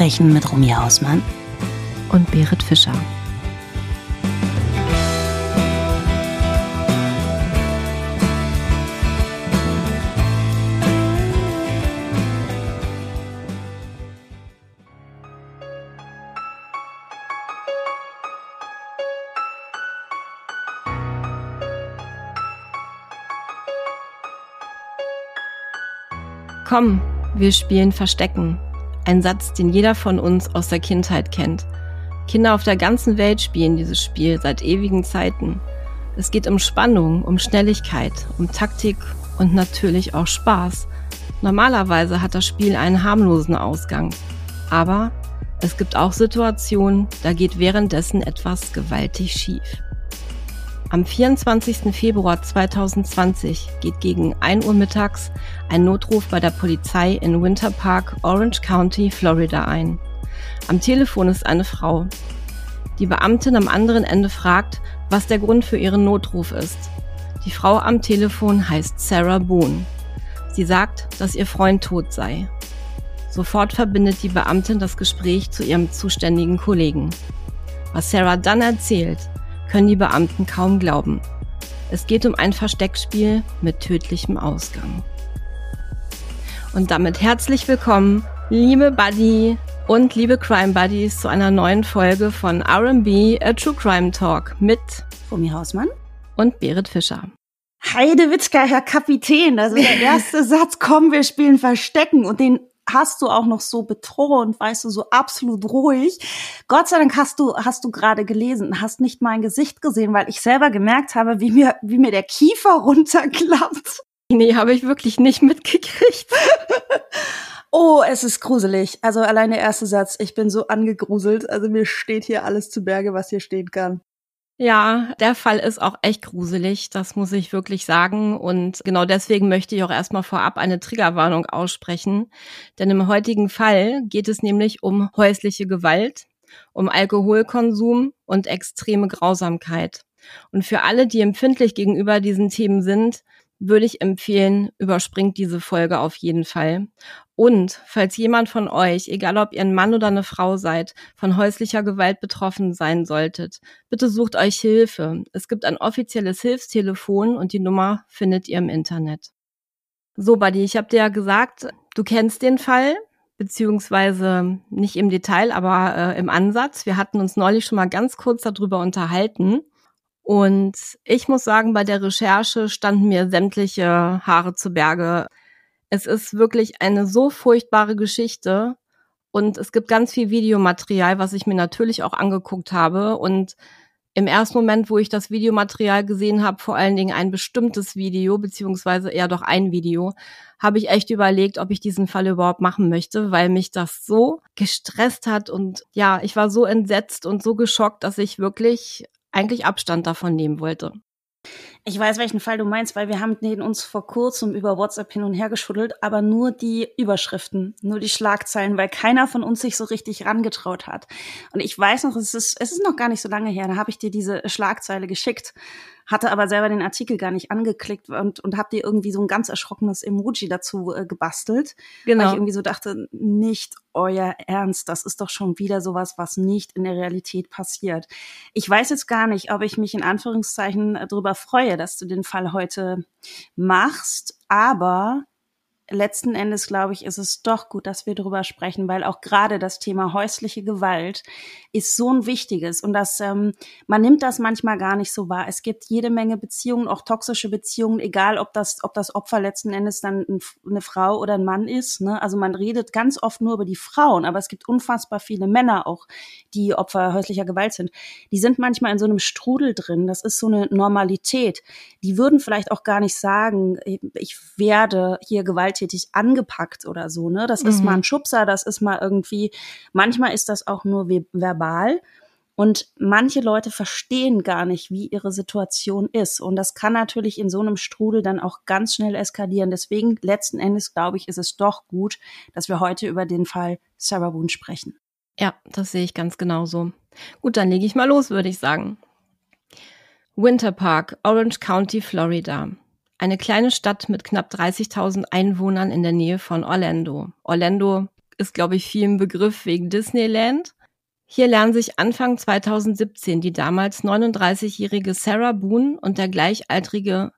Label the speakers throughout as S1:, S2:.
S1: Verbrechen mit Rumja Hausmann
S2: und Berit Fischer. Komm, wir spielen Verstecken. Ein Satz, den jeder von uns aus der Kindheit kennt. Kinder auf der ganzen Welt spielen dieses Spiel seit ewigen Zeiten. Es geht um Spannung, um Schnelligkeit, um Taktik und natürlich auch Spaß. Normalerweise hat das Spiel einen harmlosen Ausgang. Aber es gibt auch Situationen, da geht währenddessen etwas gewaltig schief. Am 24. Februar 2020 geht gegen 1 Uhr mittags ein Notruf bei der Polizei in Winter Park, Orange County, Florida ein. Am Telefon ist eine Frau. Die Beamtin am anderen Ende fragt, was der Grund für ihren Notruf ist. Die Frau am Telefon heißt Sarah Boone. Sie sagt, dass ihr Freund tot sei. Sofort verbindet die Beamtin das Gespräch zu ihrem zuständigen Kollegen. Was Sarah dann erzählt, können die Beamten kaum glauben. Es geht um ein Versteckspiel mit tödlichem Ausgang. Und damit herzlich willkommen, liebe Buddy und liebe Crime Buddies, zu einer neuen Folge von RB, a True Crime Talk mit
S1: Romy Hausmann
S2: und Berit Fischer.
S1: Heidewitzka, Herr Kapitän, also der erste Satz, komm, wir spielen Verstecken und den hast du auch noch so betont, weißt du, so absolut ruhig. Gott sei Dank hast du, hast du gerade gelesen, hast nicht mein Gesicht gesehen, weil ich selber gemerkt habe, wie mir, wie mir der Kiefer runterklappt.
S2: Nee, habe ich wirklich nicht mitgekriegt.
S1: oh, es ist gruselig. Also allein der erste Satz, ich bin so angegruselt. Also mir steht hier alles zu Berge, was hier stehen kann.
S2: Ja, der Fall ist auch echt gruselig, das muss ich wirklich sagen. Und genau deswegen möchte ich auch erstmal vorab eine Triggerwarnung aussprechen. Denn im heutigen Fall geht es nämlich um häusliche Gewalt, um Alkoholkonsum und extreme Grausamkeit. Und für alle, die empfindlich gegenüber diesen Themen sind, würde ich empfehlen, überspringt diese Folge auf jeden Fall. Und falls jemand von euch, egal ob ihr ein Mann oder eine Frau seid, von häuslicher Gewalt betroffen sein solltet, bitte sucht euch Hilfe. Es gibt ein offizielles Hilfstelefon und die Nummer findet ihr im Internet. So, Buddy, ich habe dir ja gesagt, du kennst den Fall, beziehungsweise nicht im Detail, aber äh, im Ansatz. Wir hatten uns neulich schon mal ganz kurz darüber unterhalten. Und ich muss sagen, bei der Recherche standen mir sämtliche Haare zu Berge. Es ist wirklich eine so furchtbare Geschichte und es gibt ganz viel Videomaterial, was ich mir natürlich auch angeguckt habe. Und im ersten Moment, wo ich das Videomaterial gesehen habe, vor allen Dingen ein bestimmtes Video, beziehungsweise eher doch ein Video, habe ich echt überlegt, ob ich diesen Fall überhaupt machen möchte, weil mich das so gestresst hat und ja, ich war so entsetzt und so geschockt, dass ich wirklich eigentlich Abstand davon nehmen wollte.
S1: Ich weiß, welchen Fall du meinst, weil wir haben den uns vor kurzem über WhatsApp hin und her geschuddelt, aber nur die Überschriften, nur die Schlagzeilen, weil keiner von uns sich so richtig rangetraut hat. Und ich weiß noch, es ist, es ist noch gar nicht so lange her, da habe ich dir diese Schlagzeile geschickt hatte aber selber den Artikel gar nicht angeklickt und, und habe dir irgendwie so ein ganz erschrockenes Emoji dazu äh, gebastelt. Genau. Weil ich irgendwie so dachte, nicht euer Ernst, das ist doch schon wieder sowas, was nicht in der Realität passiert. Ich weiß jetzt gar nicht, ob ich mich in Anführungszeichen äh, darüber freue, dass du den Fall heute machst, aber letzten Endes, glaube ich, ist es doch gut, dass wir darüber sprechen, weil auch gerade das Thema häusliche Gewalt ist so ein wichtiges und das, ähm, man nimmt das manchmal gar nicht so wahr. Es gibt jede Menge Beziehungen, auch toxische Beziehungen, egal ob das, ob das Opfer letzten Endes dann eine Frau oder ein Mann ist. Ne? Also man redet ganz oft nur über die Frauen, aber es gibt unfassbar viele Männer auch, die Opfer häuslicher Gewalt sind. Die sind manchmal in so einem Strudel drin. Das ist so eine Normalität. Die würden vielleicht auch gar nicht sagen, ich werde hier Gewalt gewalttätig angepackt oder so, ne? Das mhm. ist mal ein mhm. Schubser, das ist mal irgendwie, manchmal ist das auch nur verbal. Und manche Leute verstehen gar nicht, wie ihre Situation ist. Und das kann natürlich in so einem Strudel dann auch ganz schnell eskalieren. Deswegen, letzten Endes, glaube ich, ist es doch gut, dass wir heute über den Fall Sarah Boone sprechen.
S2: Ja, das sehe ich ganz genauso. Gut, dann lege ich mal los, würde ich sagen. Winter Park, Orange County, Florida eine kleine Stadt mit knapp 30.000 Einwohnern in der Nähe von Orlando. Orlando ist, glaube ich, vielen Begriff wegen Disneyland. Hier lernen sich Anfang 2017 die damals 39-jährige Sarah Boone und der gleichaltrige,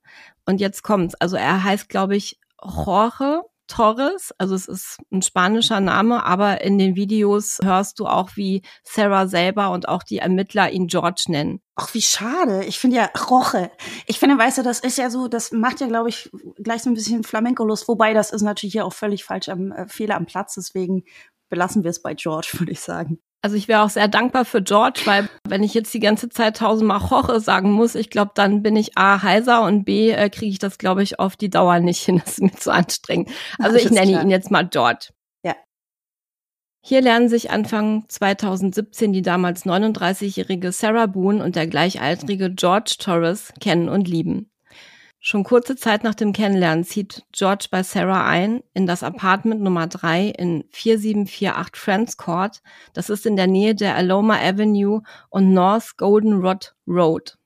S2: und jetzt kommt's, also er heißt, glaube ich, Jorge Torres, also es ist ein spanischer Name, aber in den Videos hörst du auch, wie Sarah selber und auch die Ermittler ihn George nennen.
S1: Ach, wie schade. Ich finde ja Roche. Ich finde, weißt du, das ist ja so, das macht ja, glaube ich, gleich so ein bisschen Flamenco-Lust. Wobei, das ist natürlich hier auch völlig falsch am äh, Fehler am Platz. Deswegen belassen wir es bei George, würde ich sagen.
S2: Also ich wäre auch sehr dankbar für George, weil wenn ich jetzt die ganze Zeit tausendmal Jorge sagen muss, ich glaube, dann bin ich A heiser und B äh, kriege ich das, glaube ich, auf die Dauer nicht hin. Das ist mir zu anstrengend. Also ich nenne klar. ihn jetzt mal George.
S1: Ja.
S2: Hier lernen sich Anfang 2017 die damals 39-jährige Sarah Boone und der gleichaltrige George Torres kennen und lieben. Schon kurze Zeit nach dem Kennenlernen zieht George bei Sarah ein in das Apartment Nummer 3 in 4748 Friends Court. Das ist in der Nähe der Aloma Avenue und North Goldenrod Road.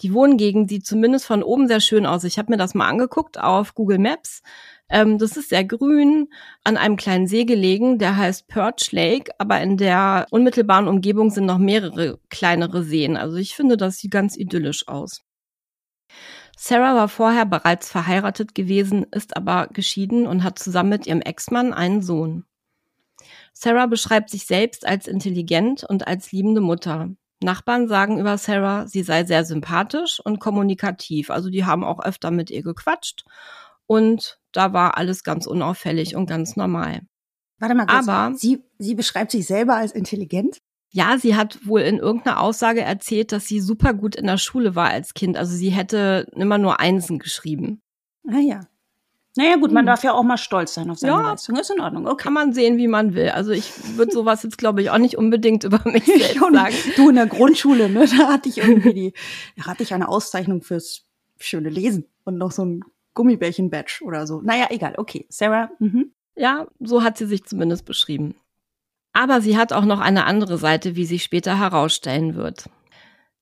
S2: Die Wohngegend sieht zumindest von oben sehr schön aus. Ich habe mir das mal angeguckt auf Google Maps. Ähm, das ist sehr grün, an einem kleinen See gelegen, der heißt Perch Lake, aber in der unmittelbaren Umgebung sind noch mehrere kleinere Seen. Also ich finde, das sieht ganz idyllisch aus. Sarah war vorher bereits verheiratet gewesen, ist aber geschieden und hat zusammen mit ihrem Ex-Mann einen Sohn. Sarah beschreibt sich selbst als intelligent und als liebende Mutter. Nachbarn sagen über Sarah, sie sei sehr sympathisch und kommunikativ. Also die haben auch öfter mit ihr gequatscht und da war alles ganz unauffällig und ganz normal.
S1: Warte mal kurz. Aber sie, sie beschreibt sich selber als intelligent?
S2: Ja, sie hat wohl in irgendeiner Aussage erzählt, dass sie super gut in der Schule war als Kind. Also sie hätte immer nur Einsen geschrieben.
S1: Ah ja. Naja gut, man hm. darf ja auch mal stolz sein auf seine ja, Leistung. Ist in Ordnung. Okay.
S2: Kann man sehen, wie man will. Also ich würde sowas jetzt, glaube ich, auch nicht unbedingt über mich selbst sagen.
S1: Du in der Grundschule, ne? Da hatte ich irgendwie die, da hatte ich eine Auszeichnung fürs schöne Lesen und noch so ein Gummibärchen-Badge oder so. Naja, egal. Okay, Sarah. Mhm.
S2: Ja, so hat sie sich zumindest beschrieben. Aber sie hat auch noch eine andere Seite, wie sich später herausstellen wird.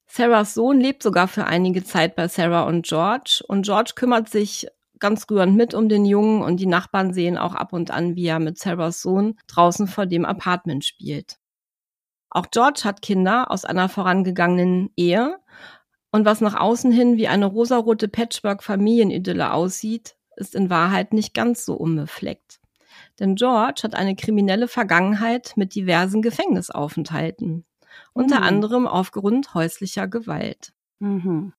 S2: Sarahs Sohn lebt sogar für einige Zeit bei Sarah und George und George kümmert sich ganz rührend mit um den Jungen und die Nachbarn sehen auch ab und an, wie er mit Sarahs Sohn draußen vor dem Apartment spielt. Auch George hat Kinder aus einer vorangegangenen Ehe und was nach außen hin wie eine rosarote Patchwork-Familienidylle aussieht, ist in Wahrheit nicht ganz so unbefleckt. Denn George hat eine kriminelle Vergangenheit mit diversen Gefängnisaufenthalten. Unter mhm. anderem aufgrund häuslicher Gewalt. Mhm.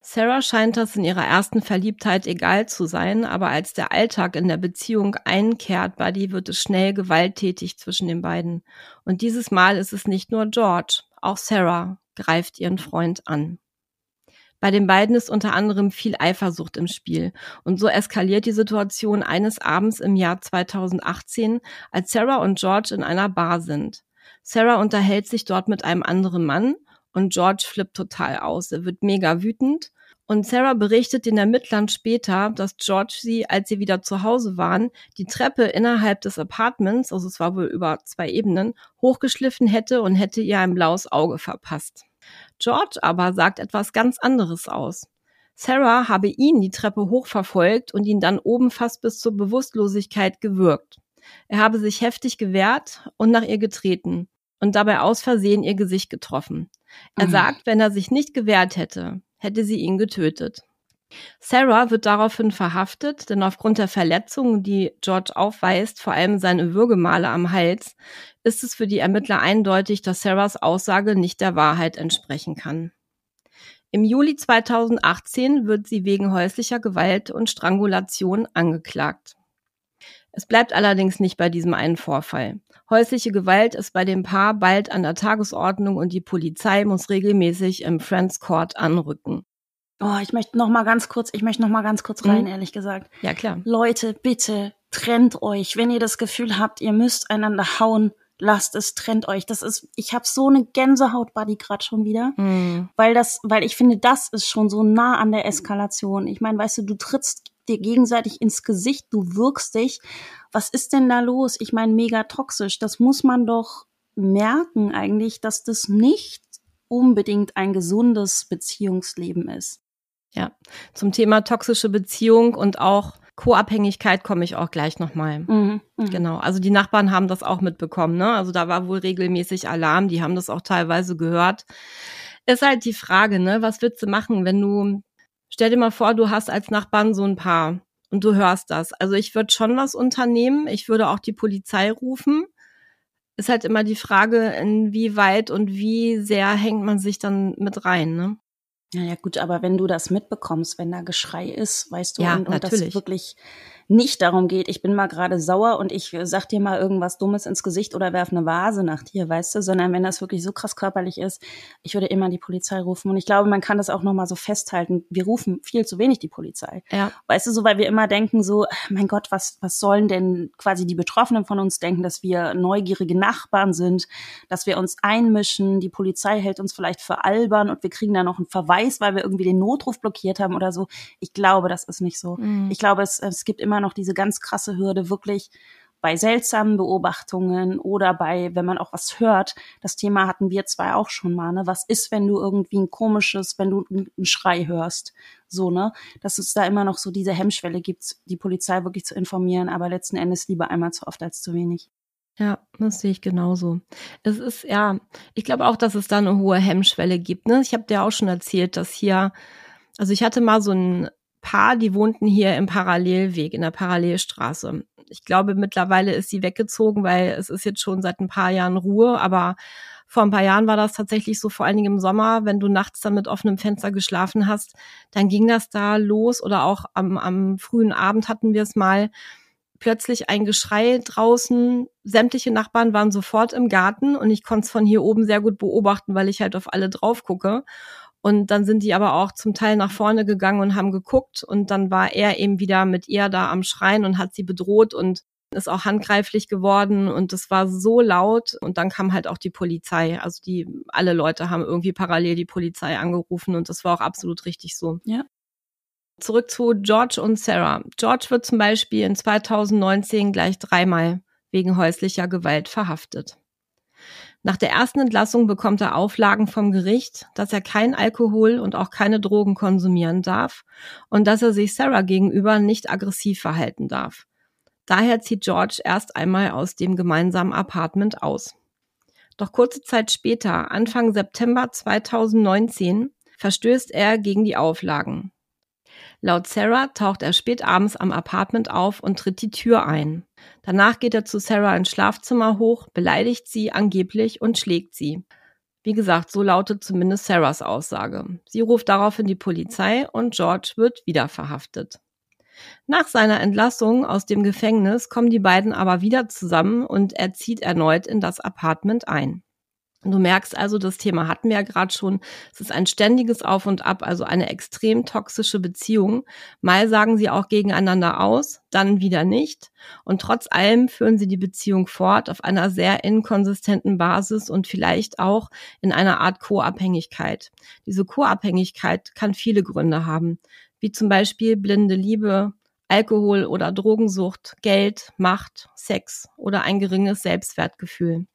S2: Sarah scheint das in ihrer ersten Verliebtheit egal zu sein, aber als der Alltag in der Beziehung einkehrt, Buddy, wird es schnell gewalttätig zwischen den beiden. Und dieses Mal ist es nicht nur George, auch Sarah greift ihren Freund an. Bei den beiden ist unter anderem viel Eifersucht im Spiel. Und so eskaliert die Situation eines Abends im Jahr 2018, als Sarah und George in einer Bar sind. Sarah unterhält sich dort mit einem anderen Mann und George flippt total aus. Er wird mega wütend. Und Sarah berichtet den Ermittlern später, dass George sie, als sie wieder zu Hause waren, die Treppe innerhalb des Apartments, also es war wohl über zwei Ebenen, hochgeschliffen hätte und hätte ihr ein blaues Auge verpasst. George aber sagt etwas ganz anderes aus. Sarah habe ihn die Treppe hochverfolgt und ihn dann oben fast bis zur Bewusstlosigkeit gewürgt. Er habe sich heftig gewehrt und nach ihr getreten und dabei aus Versehen ihr Gesicht getroffen. Er mhm. sagt, wenn er sich nicht gewehrt hätte, hätte sie ihn getötet. Sarah wird daraufhin verhaftet, denn aufgrund der Verletzungen, die George aufweist, vor allem seine Würgemale am Hals, ist es für die Ermittler eindeutig, dass Sarahs Aussage nicht der Wahrheit entsprechen kann. Im Juli 2018 wird sie wegen häuslicher Gewalt und Strangulation angeklagt. Es bleibt allerdings nicht bei diesem einen Vorfall. Häusliche Gewalt ist bei dem Paar bald an der Tagesordnung und die Polizei muss regelmäßig im Friends Court anrücken.
S1: Oh, ich möchte noch mal ganz kurz, ich möchte noch mal ganz kurz rein, mhm. ehrlich gesagt.
S2: Ja, klar.
S1: Leute, bitte trennt euch. Wenn ihr das Gefühl habt, ihr müsst einander hauen, lasst es, trennt euch. Das ist, ich habe so eine Gänsehaut, Buddy, gerade schon wieder, mhm. weil das, weil ich finde, das ist schon so nah an der Eskalation. Ich meine, weißt du, du trittst dir gegenseitig ins Gesicht, du wirkst dich. Was ist denn da los? Ich meine, mega toxisch. Das muss man doch merken eigentlich, dass das nicht unbedingt ein gesundes Beziehungsleben ist.
S2: Ja, zum Thema toxische Beziehung und auch Co-Abhängigkeit komme ich auch gleich nochmal. Mhm, mh. Genau. Also die Nachbarn haben das auch mitbekommen, ne? Also da war wohl regelmäßig Alarm, die haben das auch teilweise gehört. Ist halt die Frage, ne? Was willst du machen, wenn du, stell dir mal vor, du hast als Nachbarn so ein Paar und du hörst das. Also ich würde schon was unternehmen. Ich würde auch die Polizei rufen. Ist halt immer die Frage, inwieweit und wie sehr hängt man sich dann mit rein, ne?
S1: Ja, ja, gut, aber wenn du das mitbekommst, wenn da Geschrei ist, weißt du, ja, und, und das wirklich nicht darum geht, ich bin mal gerade sauer und ich sag dir mal irgendwas Dummes ins Gesicht oder werf eine Vase nach dir, weißt du, sondern wenn das wirklich so krass körperlich ist, ich würde immer die Polizei rufen. Und ich glaube, man kann das auch nochmal so festhalten. Wir rufen viel zu wenig die Polizei. Ja. Weißt du, so, weil wir immer denken so, mein Gott, was, was sollen denn quasi die Betroffenen von uns denken, dass wir neugierige Nachbarn sind, dass wir uns einmischen, die Polizei hält uns vielleicht für albern und wir kriegen da noch einen Verweis, weil wir irgendwie den Notruf blockiert haben oder so. Ich glaube, das ist nicht so. Mhm. Ich glaube, es, es gibt immer immer noch diese ganz krasse Hürde, wirklich bei seltsamen Beobachtungen oder bei, wenn man auch was hört, das Thema hatten wir zwei auch schon mal, ne? Was ist, wenn du irgendwie ein komisches, wenn du einen Schrei hörst? So, ne? Dass es da immer noch so diese Hemmschwelle gibt, die Polizei wirklich zu informieren, aber letzten Endes lieber einmal zu oft als zu wenig.
S2: Ja, das sehe ich genauso. Es ist, ja, ich glaube auch, dass es da eine hohe Hemmschwelle gibt. Ne? Ich habe dir auch schon erzählt, dass hier, also ich hatte mal so ein Paar, die wohnten hier im Parallelweg, in der Parallelstraße. Ich glaube, mittlerweile ist sie weggezogen, weil es ist jetzt schon seit ein paar Jahren Ruhe, aber vor ein paar Jahren war das tatsächlich so, vor allen Dingen im Sommer, wenn du nachts dann mit offenem Fenster geschlafen hast, dann ging das da los oder auch am, am frühen Abend hatten wir es mal plötzlich ein Geschrei draußen. Sämtliche Nachbarn waren sofort im Garten und ich konnte es von hier oben sehr gut beobachten, weil ich halt auf alle drauf gucke. Und dann sind die aber auch zum Teil nach vorne gegangen und haben geguckt. Und dann war er eben wieder mit ihr da am Schreien und hat sie bedroht und ist auch handgreiflich geworden. Und es war so laut. Und dann kam halt auch die Polizei. Also die, alle Leute haben irgendwie parallel die Polizei angerufen. Und das war auch absolut richtig so.
S1: Ja.
S2: Zurück zu George und Sarah. George wird zum Beispiel in 2019 gleich dreimal wegen häuslicher Gewalt verhaftet. Nach der ersten Entlassung bekommt er Auflagen vom Gericht, dass er kein Alkohol und auch keine Drogen konsumieren darf und dass er sich Sarah gegenüber nicht aggressiv verhalten darf. Daher zieht George erst einmal aus dem gemeinsamen Apartment aus. Doch kurze Zeit später, Anfang September 2019, verstößt er gegen die Auflagen. Laut Sarah taucht er spät abends am Apartment auf und tritt die Tür ein. Danach geht er zu Sarah ins Schlafzimmer hoch, beleidigt sie angeblich und schlägt sie. Wie gesagt, so lautet zumindest Sarahs Aussage. Sie ruft daraufhin die Polizei und George wird wieder verhaftet. Nach seiner Entlassung aus dem Gefängnis kommen die beiden aber wieder zusammen und er zieht erneut in das Apartment ein. Du merkst also, das Thema hatten wir ja gerade schon. Es ist ein ständiges Auf und Ab, also eine extrem toxische Beziehung. Mal sagen sie auch gegeneinander aus, dann wieder nicht. Und trotz allem führen sie die Beziehung fort auf einer sehr inkonsistenten Basis und vielleicht auch in einer Art Co-Abhängigkeit. Diese Co-Abhängigkeit kann viele Gründe haben, wie zum Beispiel blinde Liebe, Alkohol oder Drogensucht, Geld, Macht, Sex oder ein geringes Selbstwertgefühl.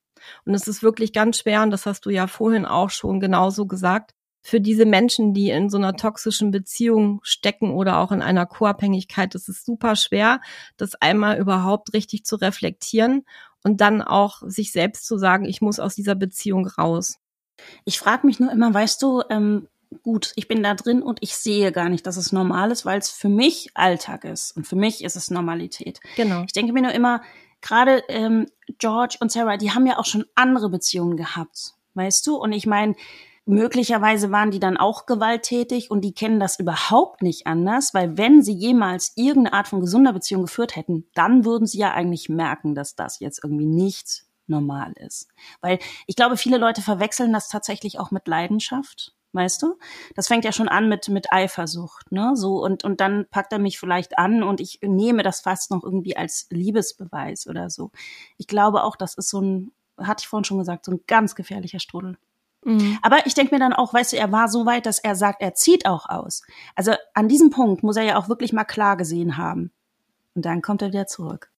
S2: Und es ist wirklich ganz schwer, und das hast du ja vorhin auch schon genauso gesagt, für diese Menschen, die in so einer toxischen Beziehung stecken oder auch in einer Co-Abhängigkeit, das ist super schwer, das einmal überhaupt richtig zu reflektieren und dann auch sich selbst zu sagen, ich muss aus dieser Beziehung raus.
S1: Ich frage mich nur immer, weißt du, ähm, gut, ich bin da drin und ich sehe gar nicht, dass es normal ist, weil es für mich Alltag ist und für mich ist es Normalität.
S2: Genau.
S1: Ich denke mir nur immer, gerade ähm, George und Sarah, die haben ja auch schon andere Beziehungen gehabt, weißt du? Und ich meine, möglicherweise waren die dann auch gewalttätig und die kennen das überhaupt nicht anders, weil wenn sie jemals irgendeine Art von gesunder Beziehung geführt hätten, dann würden sie ja eigentlich merken, dass das jetzt irgendwie nicht normal ist. Weil ich glaube, viele Leute verwechseln das tatsächlich auch mit Leidenschaft weißt du? Das fängt ja schon an mit, mit Eifersucht, ne? So, und, und dann packt er mich vielleicht an und ich nehme das fast noch irgendwie als Liebesbeweis oder so. Ich glaube auch, das ist so ein, hatte ich vorhin schon gesagt, so ein ganz gefährlicher Strudel. Mhm. Aber ich denke mir dann auch, weißt du, er war so weit, dass er sagt, er zieht auch aus. Also an diesem Punkt muss er ja auch wirklich mal klar gesehen haben. Und dann kommt er wieder zurück.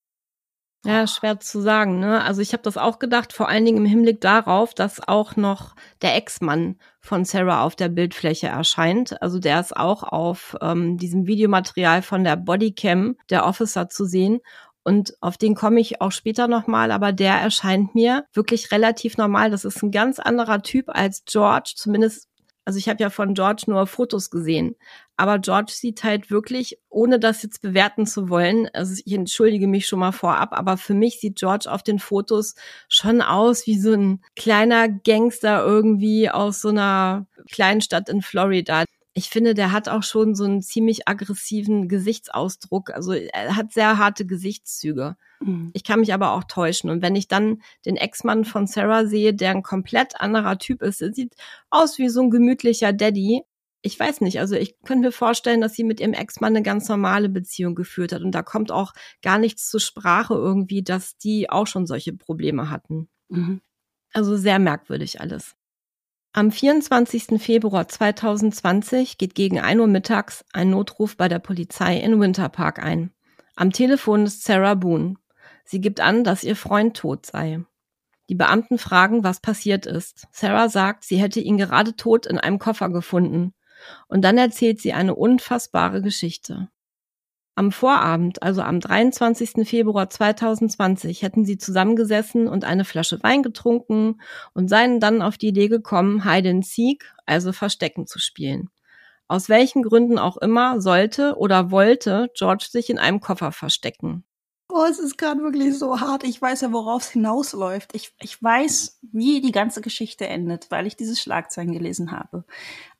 S2: Ja, schwer zu sagen. Ne? Also ich habe das auch gedacht, vor allen Dingen im Hinblick darauf, dass auch noch der Ex-Mann von Sarah auf der Bildfläche erscheint. Also der ist auch auf ähm, diesem Videomaterial von der Bodycam der Officer zu sehen. Und auf den komme ich auch später nochmal, aber der erscheint mir wirklich relativ normal. Das ist ein ganz anderer Typ als George, zumindest also ich habe ja von George nur Fotos gesehen, aber George sieht halt wirklich, ohne das jetzt bewerten zu wollen, also ich entschuldige mich schon mal vorab, aber für mich sieht George auf den Fotos schon aus wie so ein kleiner Gangster irgendwie aus so einer kleinen Stadt in Florida ich finde, der hat auch schon so einen ziemlich aggressiven Gesichtsausdruck. Also er hat sehr harte Gesichtszüge. Mhm. Ich kann mich aber auch täuschen. Und wenn ich dann den Ex-Mann von Sarah sehe, der ein komplett anderer Typ ist, der sieht aus wie so ein gemütlicher Daddy. Ich weiß nicht, also ich könnte mir vorstellen, dass sie mit ihrem Ex-Mann eine ganz normale Beziehung geführt hat. Und da kommt auch gar nichts zur Sprache irgendwie, dass die auch schon solche Probleme hatten. Mhm. Also sehr merkwürdig alles. Am 24. Februar 2020 geht gegen 1 Uhr mittags ein Notruf bei der Polizei in Winter Park ein. Am Telefon ist Sarah Boone. Sie gibt an, dass ihr Freund tot sei. Die Beamten fragen, was passiert ist. Sarah sagt, sie hätte ihn gerade tot in einem Koffer gefunden. Und dann erzählt sie eine unfassbare Geschichte. Am Vorabend, also am 23. Februar 2020, hätten sie zusammengesessen und eine Flasche Wein getrunken und seien dann auf die Idee gekommen, Hide and Seek, also Verstecken zu spielen. Aus welchen Gründen auch immer sollte oder wollte George sich in einem Koffer verstecken.
S1: Oh, es ist gerade wirklich so hart. Ich weiß ja, worauf es hinausläuft. Ich, ich weiß, wie die ganze Geschichte endet, weil ich diese Schlagzeilen gelesen habe.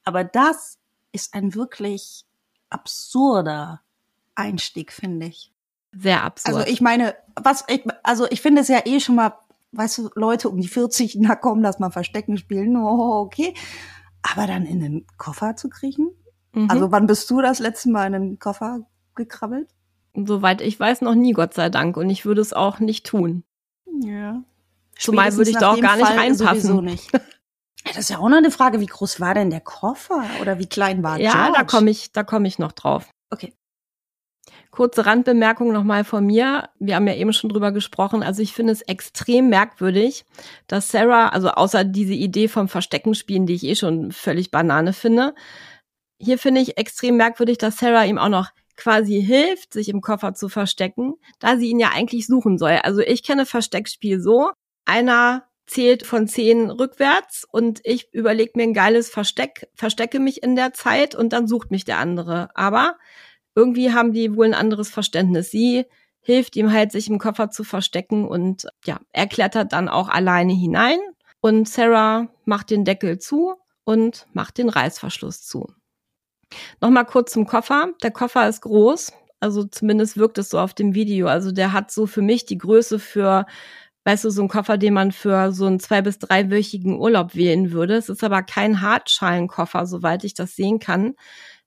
S1: Aber das ist ein wirklich absurder Einstieg, finde ich.
S2: Sehr absurd.
S1: Also ich meine, was ich, also ich finde es ja eh schon mal, weißt du, Leute um die 40, na komm, lass mal Verstecken spielen, oh, okay. Aber dann in den Koffer zu kriechen? Mhm. Also wann bist du das letzte Mal in den Koffer gekrabbelt?
S2: Soweit ich weiß, noch nie, Gott sei Dank. Und ich würde es auch nicht tun.
S1: Ja.
S2: Zumal würde ich da auch gar nicht Fall reinpassen.
S1: Nicht. Das ist ja auch noch eine Frage, wie groß war denn der Koffer oder wie klein war
S2: Ja,
S1: George?
S2: da komme ich, da komme ich noch drauf.
S1: Okay.
S2: Kurze Randbemerkung nochmal von mir. Wir haben ja eben schon drüber gesprochen. Also ich finde es extrem merkwürdig, dass Sarah, also außer diese Idee vom Verstecken spielen, die ich eh schon völlig Banane finde, hier finde ich extrem merkwürdig, dass Sarah ihm auch noch quasi hilft, sich im Koffer zu verstecken, da sie ihn ja eigentlich suchen soll. Also ich kenne Versteckspiel so. Einer zählt von zehn rückwärts und ich überlege mir ein geiles Versteck, verstecke mich in der Zeit und dann sucht mich der andere. Aber irgendwie haben die wohl ein anderes Verständnis. Sie hilft ihm halt, sich im Koffer zu verstecken und ja, er klettert dann auch alleine hinein und Sarah macht den Deckel zu und macht den Reißverschluss zu. Nochmal kurz zum Koffer. Der Koffer ist groß, also zumindest wirkt es so auf dem Video. Also der hat so für mich die Größe für, weißt du, so ein Koffer, den man für so einen zwei- bis dreiwöchigen Urlaub wählen würde. Es ist aber kein Hartschalenkoffer, soweit ich das sehen kann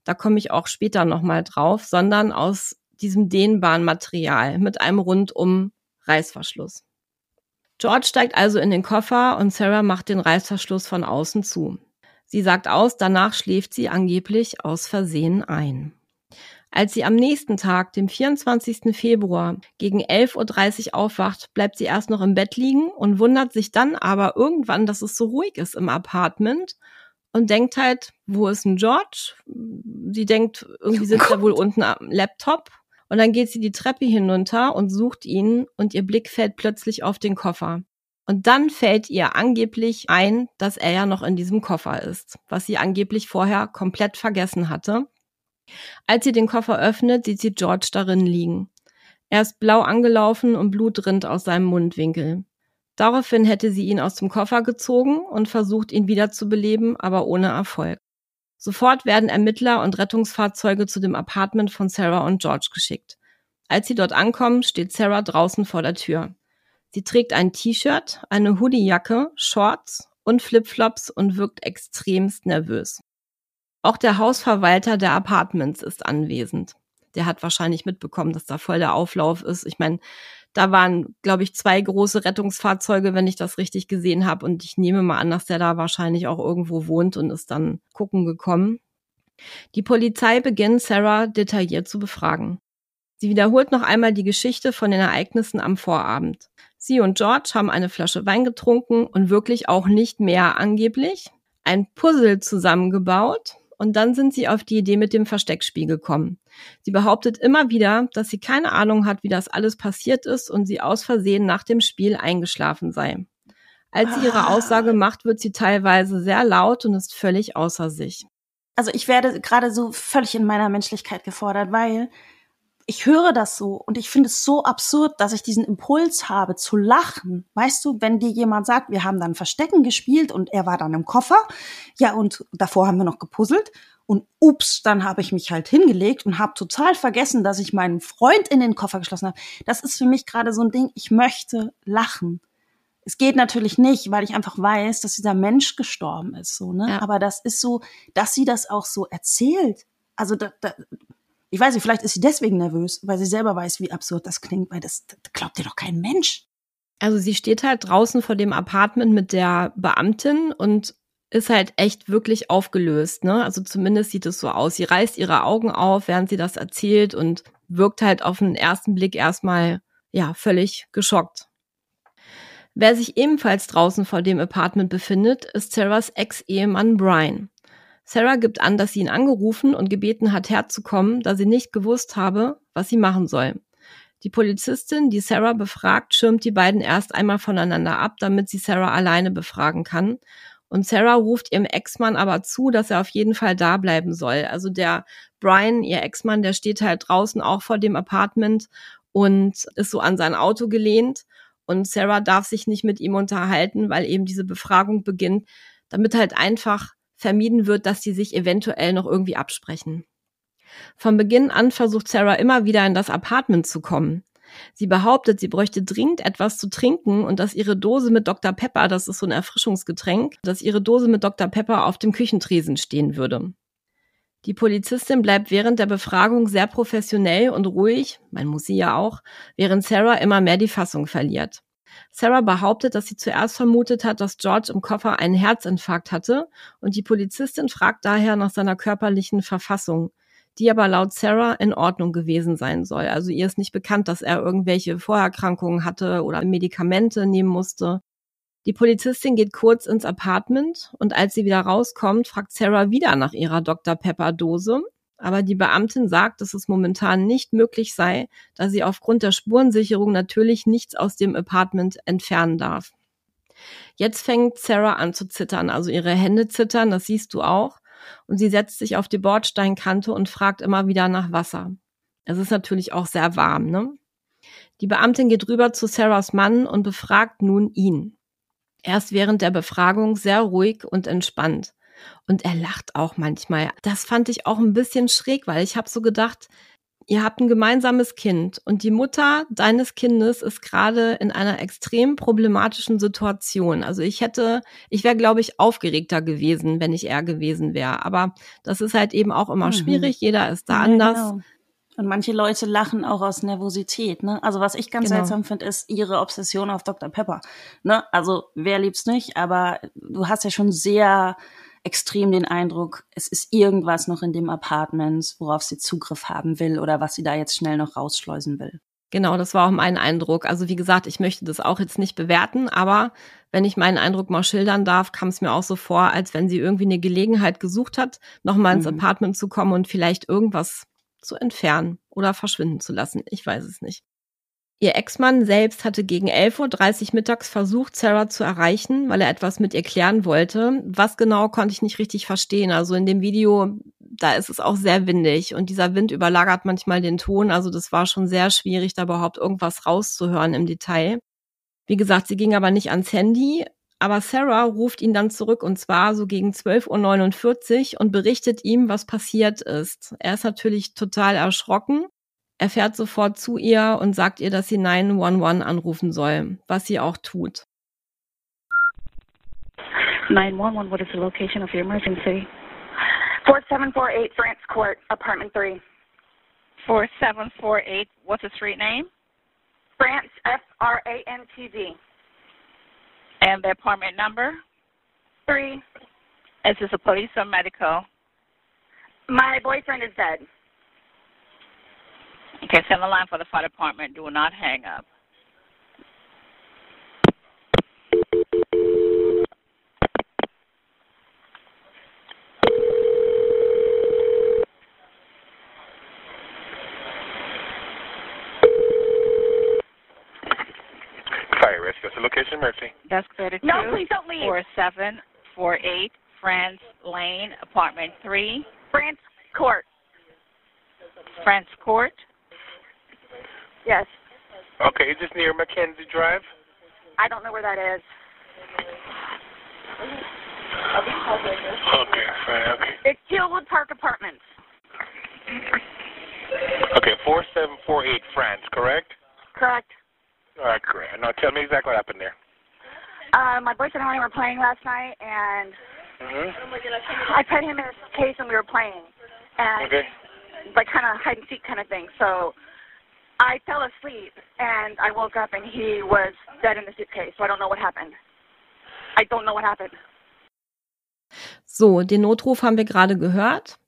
S2: da komme ich auch später nochmal drauf, sondern aus diesem dehnbaren Material mit einem rundum Reißverschluss. George steigt also in den Koffer und Sarah macht den Reißverschluss von außen zu. Sie sagt aus, danach schläft sie angeblich aus Versehen ein. Als sie am nächsten Tag, dem 24. Februar, gegen 11.30 Uhr aufwacht, bleibt sie erst noch im Bett liegen und wundert sich dann aber irgendwann, dass es so ruhig ist im Apartment und denkt halt, wo ist ein George? Sie denkt, irgendwie sitzt er wohl unten am Laptop. Und dann geht sie die Treppe hinunter und sucht ihn und ihr Blick fällt plötzlich auf den Koffer. Und dann fällt ihr angeblich ein, dass er ja noch in diesem Koffer ist, was sie angeblich vorher komplett vergessen hatte. Als sie den Koffer öffnet, sieht sie George darin liegen. Er ist blau angelaufen und Blut rinnt aus seinem Mundwinkel. Daraufhin hätte sie ihn aus dem Koffer gezogen und versucht, ihn wiederzubeleben, aber ohne Erfolg. Sofort werden Ermittler und Rettungsfahrzeuge zu dem Apartment von Sarah und George geschickt. Als sie dort ankommen, steht Sarah draußen vor der Tür. Sie trägt ein T-Shirt, eine Hoodiejacke, Shorts und Flipflops und wirkt extremst nervös. Auch der Hausverwalter der Apartments ist anwesend. Der hat wahrscheinlich mitbekommen, dass da voll der Auflauf ist. Ich meine, da waren, glaube ich, zwei große Rettungsfahrzeuge, wenn ich das richtig gesehen habe. Und ich nehme mal an, dass der da wahrscheinlich auch irgendwo wohnt und ist dann gucken gekommen. Die Polizei beginnt Sarah detailliert zu befragen. Sie wiederholt noch einmal die Geschichte von den Ereignissen am Vorabend. Sie und George haben eine Flasche Wein getrunken und wirklich auch nicht mehr angeblich, ein Puzzle zusammengebaut und dann sind sie auf die Idee mit dem Versteckspiel gekommen. Sie behauptet immer wieder, dass sie keine Ahnung hat, wie das alles passiert ist und sie aus Versehen nach dem Spiel eingeschlafen sei. Als sie ihre ah. Aussage macht, wird sie teilweise sehr laut und ist völlig außer sich.
S1: Also ich werde gerade so völlig in meiner Menschlichkeit gefordert, weil ich höre das so und ich finde es so absurd, dass ich diesen Impuls habe zu lachen. Weißt du, wenn dir jemand sagt, wir haben dann Verstecken gespielt und er war dann im Koffer, ja und davor haben wir noch gepuzzelt und ups, dann habe ich mich halt hingelegt und habe total vergessen, dass ich meinen Freund in den Koffer geschlossen habe. Das ist für mich gerade so ein Ding, ich möchte lachen. Es geht natürlich nicht, weil ich einfach weiß, dass dieser Mensch gestorben ist, so, ne? Ja. Aber das ist so, dass sie das auch so erzählt. Also, da, da, ich weiß nicht, vielleicht ist sie deswegen nervös, weil sie selber weiß, wie absurd das klingt, weil das, das glaubt dir doch kein Mensch.
S2: Also sie steht halt draußen vor dem Apartment mit der Beamtin und ist halt echt wirklich aufgelöst, ne? Also zumindest sieht es so aus. Sie reißt ihre Augen auf, während sie das erzählt und wirkt halt auf den ersten Blick erstmal, ja, völlig geschockt. Wer sich ebenfalls draußen vor dem Apartment befindet, ist Sarahs Ex-Ehemann Brian. Sarah gibt an, dass sie ihn angerufen und gebeten hat, herzukommen, da sie nicht gewusst habe, was sie machen soll. Die Polizistin, die Sarah befragt, schirmt die beiden erst einmal voneinander ab, damit sie Sarah alleine befragen kann. Und Sarah ruft ihrem Ex-Mann aber zu, dass er auf jeden Fall da bleiben soll. Also der Brian, ihr Ex-Mann, der steht halt draußen auch vor dem Apartment und ist so an sein Auto gelehnt und Sarah darf sich nicht mit ihm unterhalten, weil eben diese Befragung beginnt, damit halt einfach vermieden wird, dass sie sich eventuell noch irgendwie absprechen. Von Beginn an versucht Sarah immer wieder in das Apartment zu kommen. Sie behauptet, sie bräuchte dringend etwas zu trinken und dass ihre Dose mit Dr. Pepper, das ist so ein Erfrischungsgetränk, dass ihre Dose mit Dr. Pepper auf dem Küchentresen stehen würde. Die Polizistin bleibt während der Befragung sehr professionell und ruhig, man muss sie ja auch, während Sarah immer mehr die Fassung verliert. Sarah behauptet, dass sie zuerst vermutet hat, dass George im Koffer einen Herzinfarkt hatte und die Polizistin fragt daher nach seiner körperlichen Verfassung, die aber laut Sarah in Ordnung gewesen sein soll. Also ihr ist nicht bekannt, dass er irgendwelche Vorerkrankungen hatte oder Medikamente nehmen musste. Die Polizistin geht kurz ins Apartment und als sie wieder rauskommt, fragt Sarah wieder nach ihrer Dr. Pepper Dose. Aber die Beamtin sagt, dass es momentan nicht möglich sei, da sie aufgrund der Spurensicherung natürlich nichts aus dem Apartment entfernen darf. Jetzt fängt Sarah an zu zittern, also ihre Hände zittern, das siehst du auch. Und sie setzt sich auf die Bordsteinkante und fragt immer wieder nach Wasser. Es ist natürlich auch sehr warm, ne? Die Beamtin geht rüber zu Sarahs Mann und befragt nun ihn. Er ist während der Befragung sehr ruhig und entspannt. Und er lacht auch manchmal. Das fand ich auch ein bisschen schräg, weil ich habe so gedacht, ihr habt ein gemeinsames Kind und die Mutter deines Kindes ist gerade in einer extrem problematischen Situation. Also ich hätte, ich wäre, glaube ich, aufgeregter gewesen, wenn ich er gewesen wäre. Aber das ist halt eben auch immer mhm. schwierig. Jeder ist da ja, anders. Genau.
S1: Und manche Leute lachen auch aus Nervosität. Ne? Also was ich ganz genau. seltsam finde, ist ihre Obsession auf Dr. Pepper. Ne? Also wer liebt's nicht? Aber du hast ja schon sehr extrem den Eindruck, es ist irgendwas noch in dem Apartment, worauf sie Zugriff haben will oder was sie da jetzt schnell noch rausschleusen will.
S2: Genau, das war auch mein Eindruck. Also wie gesagt, ich möchte das auch jetzt nicht bewerten, aber wenn ich meinen Eindruck mal schildern darf, kam es mir auch so vor, als wenn sie irgendwie eine Gelegenheit gesucht hat, nochmal ins mhm. Apartment zu kommen und vielleicht irgendwas zu entfernen oder verschwinden zu lassen. Ich weiß es nicht. Ihr Ex-Mann selbst hatte gegen 11.30 Uhr mittags versucht, Sarah zu erreichen, weil er etwas mit ihr klären wollte. Was genau konnte ich nicht richtig verstehen. Also in dem Video, da ist es auch sehr windig und dieser Wind überlagert manchmal den Ton. Also das war schon sehr schwierig, da überhaupt irgendwas rauszuhören im Detail. Wie gesagt, sie ging aber nicht ans Handy. Aber Sarah ruft ihn dann zurück und zwar so gegen 12.49 Uhr und berichtet ihm, was passiert ist. Er ist natürlich total erschrocken. Er fährt sofort zu ihr und sagt ihr, dass sie 911 anrufen soll, was sie auch tut.
S3: 911, what is the location of your emergency? 4748 France Court, apartment 3.
S4: 4748, what's the street name?
S3: France, F-R-A-N-T-Z.
S4: And the apartment number?
S3: Three.
S4: Is this a police or medical?
S3: My boyfriend is dead.
S4: Okay, send the line for the fire department. Do not hang up.
S5: Fire rescue. What's the location, Mercy?
S4: Desk 32.
S3: No, please don't leave.
S4: 4748 France Lane, apartment 3,
S3: France Court.
S4: France Court.
S3: Yes.
S5: Okay, is this near Mackenzie Drive?
S3: I don't know where that is.
S5: Okay, fine, okay.
S3: It's Tealwood Park Apartments.
S5: Okay, 4748 France, correct?
S3: Correct.
S5: All right, correct. Now tell me exactly what happened there.
S3: Uh, my boyfriend and I were playing last night, and
S5: Mm-hmm.
S3: I put him in his case and we were playing, and
S5: Okay.
S3: like kind of hide and seek kind of thing. So I fell asleep and I woke up and he was dead in the suitcase. So I don't know what happened. I don't know what happened.
S2: So, den Notruf haben wir gerade gehört.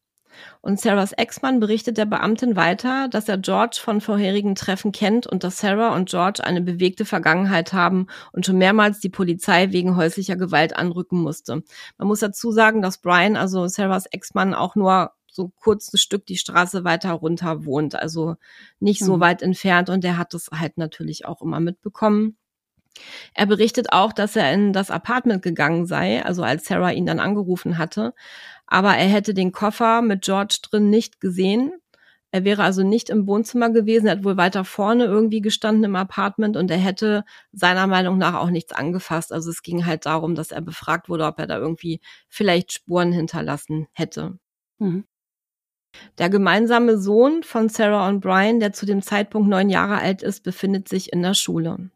S2: Und Sarahs Ex-Mann berichtet der Beamtin weiter, dass er George von vorherigen Treffen kennt und dass Sarah und George eine bewegte Vergangenheit haben und schon mehrmals die Polizei wegen häuslicher Gewalt anrücken musste. Man muss dazu sagen, dass Brian, also Sarahs Ex-Mann, auch nur so kurz ein Stück die Straße weiter runter wohnt, also nicht so
S1: Mhm.
S2: weit entfernt und der hat das halt natürlich auch immer mitbekommen. Er berichtet auch, dass er in das Apartment gegangen sei, also als Sarah ihn dann angerufen hatte, aber er hätte den Koffer mit George drin nicht gesehen. Er wäre also nicht im Wohnzimmer gewesen, er hat wohl weiter vorne irgendwie gestanden im Apartment und er hätte seiner Meinung nach auch nichts angefasst. Also es ging halt darum, dass er befragt wurde, ob er da irgendwie vielleicht Spuren hinterlassen hätte.
S1: Mhm.
S2: Der gemeinsame Sohn von Sarah und Brian, der zu dem Zeitpunkt neun Jahre alt ist, befindet sich in der Schule.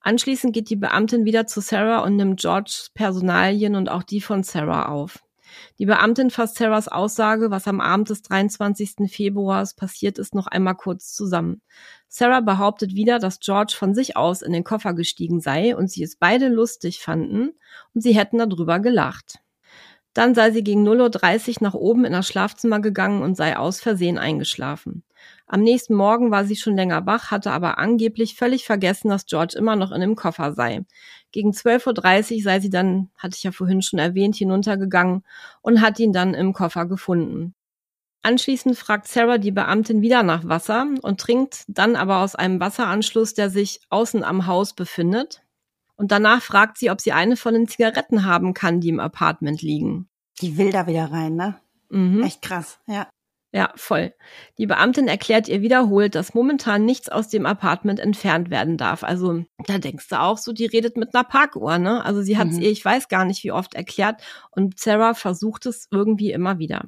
S2: Anschließend geht die Beamtin wieder zu Sarah und nimmt Georges Personalien und auch die von Sarah auf. Die Beamtin fasst Sarahs Aussage, was am Abend des 23. Februars passiert ist, noch einmal kurz zusammen. Sarah behauptet wieder, dass George von sich aus in den Koffer gestiegen sei und sie es beide lustig fanden und sie hätten darüber gelacht. Dann sei sie gegen 0.30 Uhr nach oben in das Schlafzimmer gegangen und sei aus Versehen eingeschlafen. Am nächsten Morgen war sie schon länger wach, hatte aber angeblich völlig vergessen, dass George immer noch in dem Koffer sei. Gegen 12.30 Uhr sei sie dann, hatte ich ja vorhin schon erwähnt, hinuntergegangen und hat ihn dann im Koffer gefunden. Anschließend fragt Sarah die Beamtin wieder nach Wasser und trinkt dann aber aus einem Wasseranschluss, der sich außen am Haus befindet. Und danach fragt sie, ob sie eine von den Zigaretten haben kann, die im Apartment liegen.
S1: Die will da wieder rein, ne?
S2: Mhm.
S1: Echt krass, ja.
S2: Ja, voll. Die Beamtin erklärt ihr wiederholt, dass momentan nichts aus dem Apartment entfernt werden darf. Also da denkst du auch so, die redet mit einer Parkuhr, ne? Also sie hat es
S1: Mhm.
S2: ihr, ich weiß gar nicht, wie oft erklärt und Sarah versucht es irgendwie immer wieder.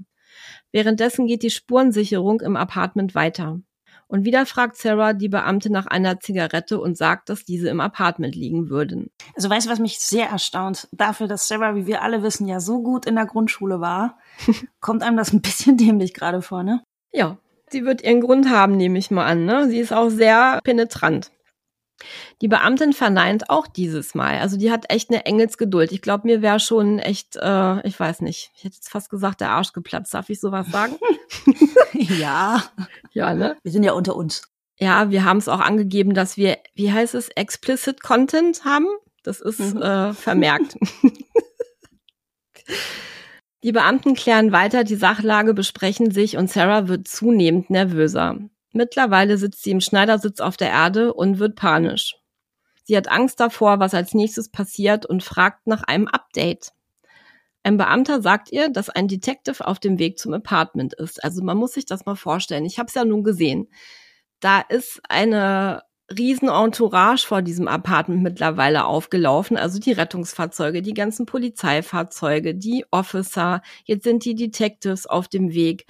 S2: Währenddessen geht die Spurensicherung im Apartment weiter. Und wieder fragt Sarah die Beamtin nach einer Zigarette und sagt, dass diese im Apartment liegen würden.
S1: Also weißt du, was mich sehr erstaunt? Dafür, dass Sarah, wie wir alle wissen, ja so gut in der Grundschule war, kommt einem das ein bisschen dämlich gerade vor, ne?
S2: Ja, sie wird ihren Grund haben, nehme ich mal an. Ne? Sie ist auch sehr penetrant. Die Beamtin verneint auch dieses Mal. Also die hat echt eine Engelsgeduld. Ich glaube, mir wäre schon echt, äh, ich weiß nicht, ich hätte jetzt fast gesagt, der Arsch geplatzt. Darf ich sowas sagen?
S1: ja.
S2: ja, ne?
S1: Wir sind ja unter uns.
S2: Ja, wir haben es auch angegeben, dass wir, wie heißt es, explicit Content haben. Das ist
S1: Mhm.
S2: äh, vermerkt. Die Beamten klären weiter, die Sachlage besprechen sich und Sarah wird zunehmend nervöser. Mittlerweile sitzt sie im Schneidersitz auf der Erde und wird panisch. Sie hat Angst davor, was als nächstes passiert und fragt nach einem Update. Ein Beamter sagt ihr, dass ein Detective auf dem Weg zum Apartment ist. Also man muss sich das mal vorstellen. Ich habe es ja nun gesehen. Da ist eine riesen Entourage vor diesem Apartment mittlerweile aufgelaufen. Also die Rettungsfahrzeuge, die ganzen Polizeifahrzeuge, die Officer. Jetzt sind die Detectives auf dem Weg.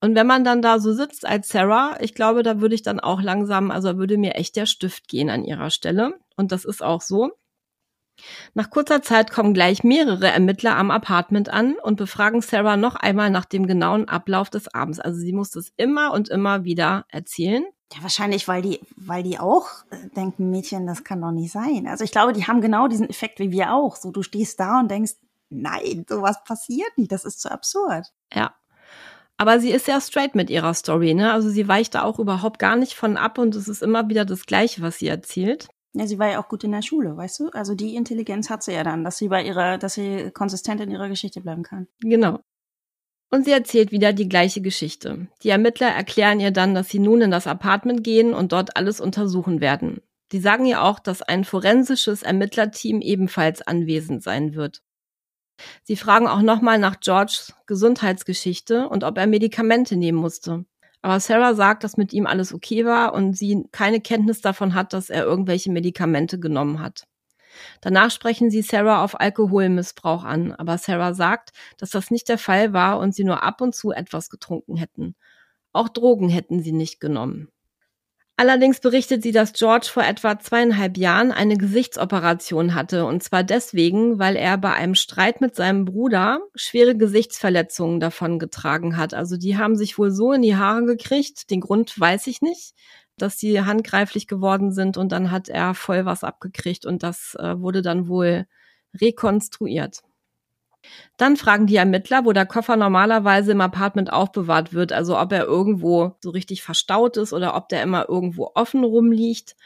S2: Und wenn man dann da so sitzt als Sarah, ich glaube, da würde ich dann auch langsam, also würde mir echt der Stift gehen an ihrer Stelle. Und das ist auch so. Nach kurzer Zeit kommen gleich mehrere Ermittler am Apartment an und befragen Sarah noch einmal nach dem genauen Ablauf des Abends. Also sie muss das immer und immer wieder erzählen.
S1: Ja, wahrscheinlich, weil die, weil die auch äh, denken, Mädchen, das kann doch nicht sein. Also ich glaube, die haben genau diesen Effekt wie wir auch. So, du stehst da und denkst, nein, sowas passiert nicht, das ist zu absurd.
S2: Ja. Aber sie ist sehr straight mit ihrer Story, ne? Also sie weicht da auch überhaupt gar nicht von ab und es ist immer wieder das Gleiche, was sie erzählt.
S1: Ja, sie war ja auch gut in der Schule, weißt du? Also die Intelligenz hat sie ja dann, dass sie bei ihrer, dass sie konsistent in ihrer Geschichte bleiben kann.
S2: Genau. Und sie erzählt wieder die gleiche Geschichte. Die Ermittler erklären ihr dann, dass sie nun in das Apartment gehen und dort alles untersuchen werden. Die sagen ihr auch, dass ein forensisches Ermittlerteam ebenfalls anwesend sein wird. Sie fragen auch nochmal nach Georges Gesundheitsgeschichte und ob er Medikamente nehmen musste. Aber Sarah sagt, dass mit ihm alles okay war und sie keine Kenntnis davon hat, dass er irgendwelche Medikamente genommen hat. Danach sprechen sie Sarah auf Alkoholmissbrauch an, aber Sarah sagt, dass das nicht der Fall war und sie nur ab und zu etwas getrunken hätten. Auch Drogen hätten sie nicht genommen. Allerdings berichtet sie, dass George vor etwa zweieinhalb Jahren eine Gesichtsoperation hatte, und zwar deswegen, weil er bei einem Streit mit seinem Bruder schwere Gesichtsverletzungen davongetragen hat. Also die haben sich wohl so in die Haare gekriegt, den Grund weiß ich nicht, dass sie handgreiflich geworden sind und dann hat er voll was abgekriegt und das äh, wurde dann wohl rekonstruiert. Dann fragen die Ermittler, wo der Koffer normalerweise im Apartment aufbewahrt wird, also ob er irgendwo so richtig verstaut ist oder ob der immer irgendwo offen rumliegt.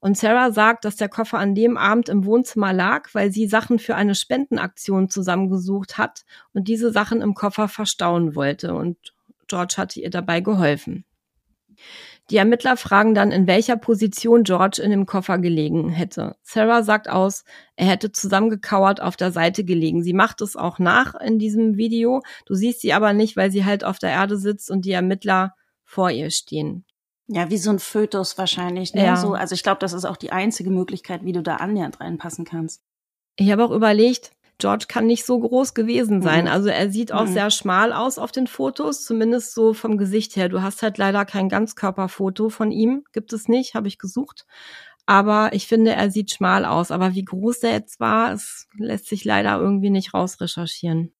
S2: Und Sarah sagt, dass der Koffer an dem Abend im Wohnzimmer lag, weil sie Sachen für eine Spendenaktion zusammengesucht hat und diese Sachen im Koffer verstauen wollte. Und George hatte ihr dabei geholfen. Die Ermittler fragen dann, in welcher Position George in dem Koffer gelegen hätte. Sarah sagt aus, er hätte zusammengekauert auf der Seite gelegen. Sie macht es auch nach in diesem Video. Du siehst sie aber nicht, weil sie halt auf der Erde sitzt und die Ermittler vor ihr stehen.
S1: Ja, wie so ein Fötus wahrscheinlich. Ne?
S2: Ja.
S1: So, also ich glaube, das ist auch die einzige Möglichkeit, wie du da annähernd reinpassen kannst.
S2: Ich habe auch überlegt, George kann nicht so groß gewesen sein.
S1: Mhm.
S2: Also er sieht auch
S1: Mhm.
S2: sehr schmal aus auf den Fotos, zumindest so vom Gesicht her. Du hast halt leider kein Ganzkörperfoto von ihm, gibt es nicht, habe ich gesucht. Aber ich finde, er sieht schmal aus. Aber wie groß der jetzt war, es lässt sich leider irgendwie nicht rausrecherchieren.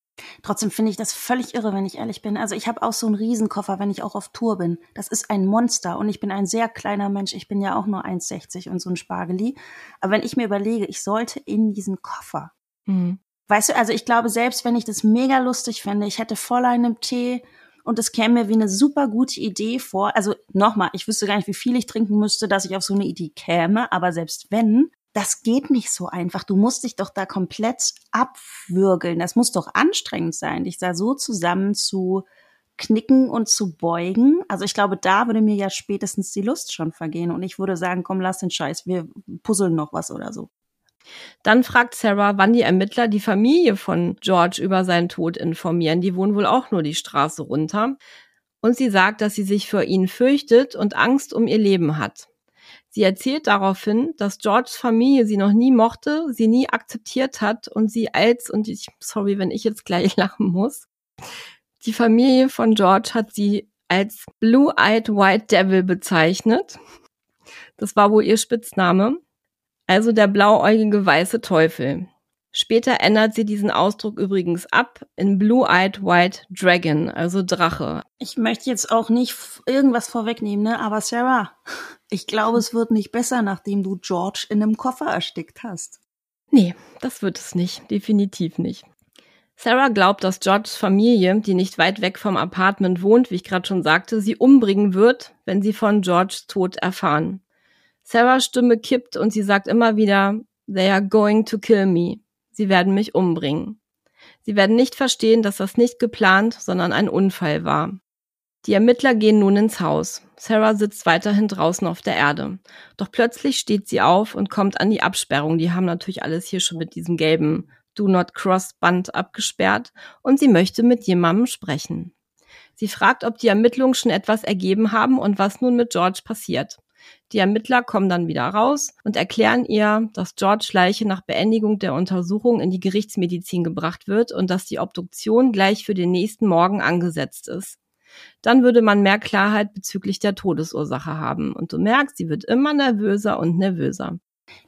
S1: Trotzdem finde ich das völlig irre, wenn ich ehrlich bin. Also ich habe auch so einen Riesenkoffer, wenn ich auch auf Tour bin. Das ist ein Monster und ich bin ein sehr kleiner Mensch. Ich bin ja auch nur 1,60 und so ein Spargeli. Aber wenn ich mir überlege, ich sollte in diesen Koffer.
S2: Mhm.
S1: Weißt du, also ich glaube, selbst wenn ich das mega lustig fände, ich hätte voll einen Tee und es käme mir wie eine super gute Idee vor. Also nochmal, ich wüsste gar nicht, wie viel ich trinken müsste, dass ich auf so eine Idee käme. Aber selbst wenn, das geht nicht so einfach. Du musst dich doch da komplett abwürgeln. Das muss doch anstrengend sein, dich da so zusammen zu knicken und zu beugen. Also ich glaube, da würde mir ja spätestens die Lust schon vergehen und ich würde sagen, komm, lass den Scheiß, wir puzzeln noch was oder so.
S2: Dann fragt Sarah, wann die Ermittler die Familie von George über seinen Tod informieren. Die wohnen wohl auch nur die Straße runter. Und sie sagt, dass sie sich für ihn fürchtet und Angst um ihr Leben hat. Sie erzählt daraufhin, dass Georges Familie sie noch nie mochte, sie nie akzeptiert hat und sie als, und ich, sorry, wenn ich jetzt gleich lachen muss, die Familie von George hat sie als Blue-Eyed White Devil bezeichnet. Das war wohl ihr Spitzname. Also der blauäugige weiße Teufel. Später ändert sie diesen Ausdruck übrigens ab in Blue-Eyed White Dragon, also Drache.
S1: Ich möchte jetzt auch nicht irgendwas vorwegnehmen, ne? aber Sarah, ich glaube, es wird nicht besser, nachdem du George in einem Koffer erstickt hast.
S2: Nee, das wird es nicht, definitiv nicht. Sarah glaubt, dass Georges Familie, die nicht weit weg vom Apartment wohnt, wie ich gerade schon sagte, sie umbringen wird, wenn sie von Georges Tod erfahren. Sarahs Stimme kippt und sie sagt immer wieder, they are going to kill me. Sie werden mich umbringen. Sie werden nicht verstehen, dass das nicht geplant, sondern ein Unfall war. Die Ermittler gehen nun ins Haus. Sarah sitzt weiterhin draußen auf der Erde. Doch plötzlich steht sie auf und kommt an die Absperrung. Die haben natürlich alles hier schon mit diesem gelben Do Not Cross Band abgesperrt und sie möchte mit jemandem sprechen. Sie fragt, ob die Ermittlungen schon etwas ergeben haben und was nun mit George passiert. Die Ermittler kommen dann wieder raus und erklären ihr, dass George Leiche nach Beendigung der Untersuchung in die Gerichtsmedizin gebracht wird und dass die Obduktion gleich für den nächsten Morgen angesetzt ist. Dann würde man mehr Klarheit bezüglich der Todesursache haben. Und du merkst, sie wird immer nervöser und nervöser.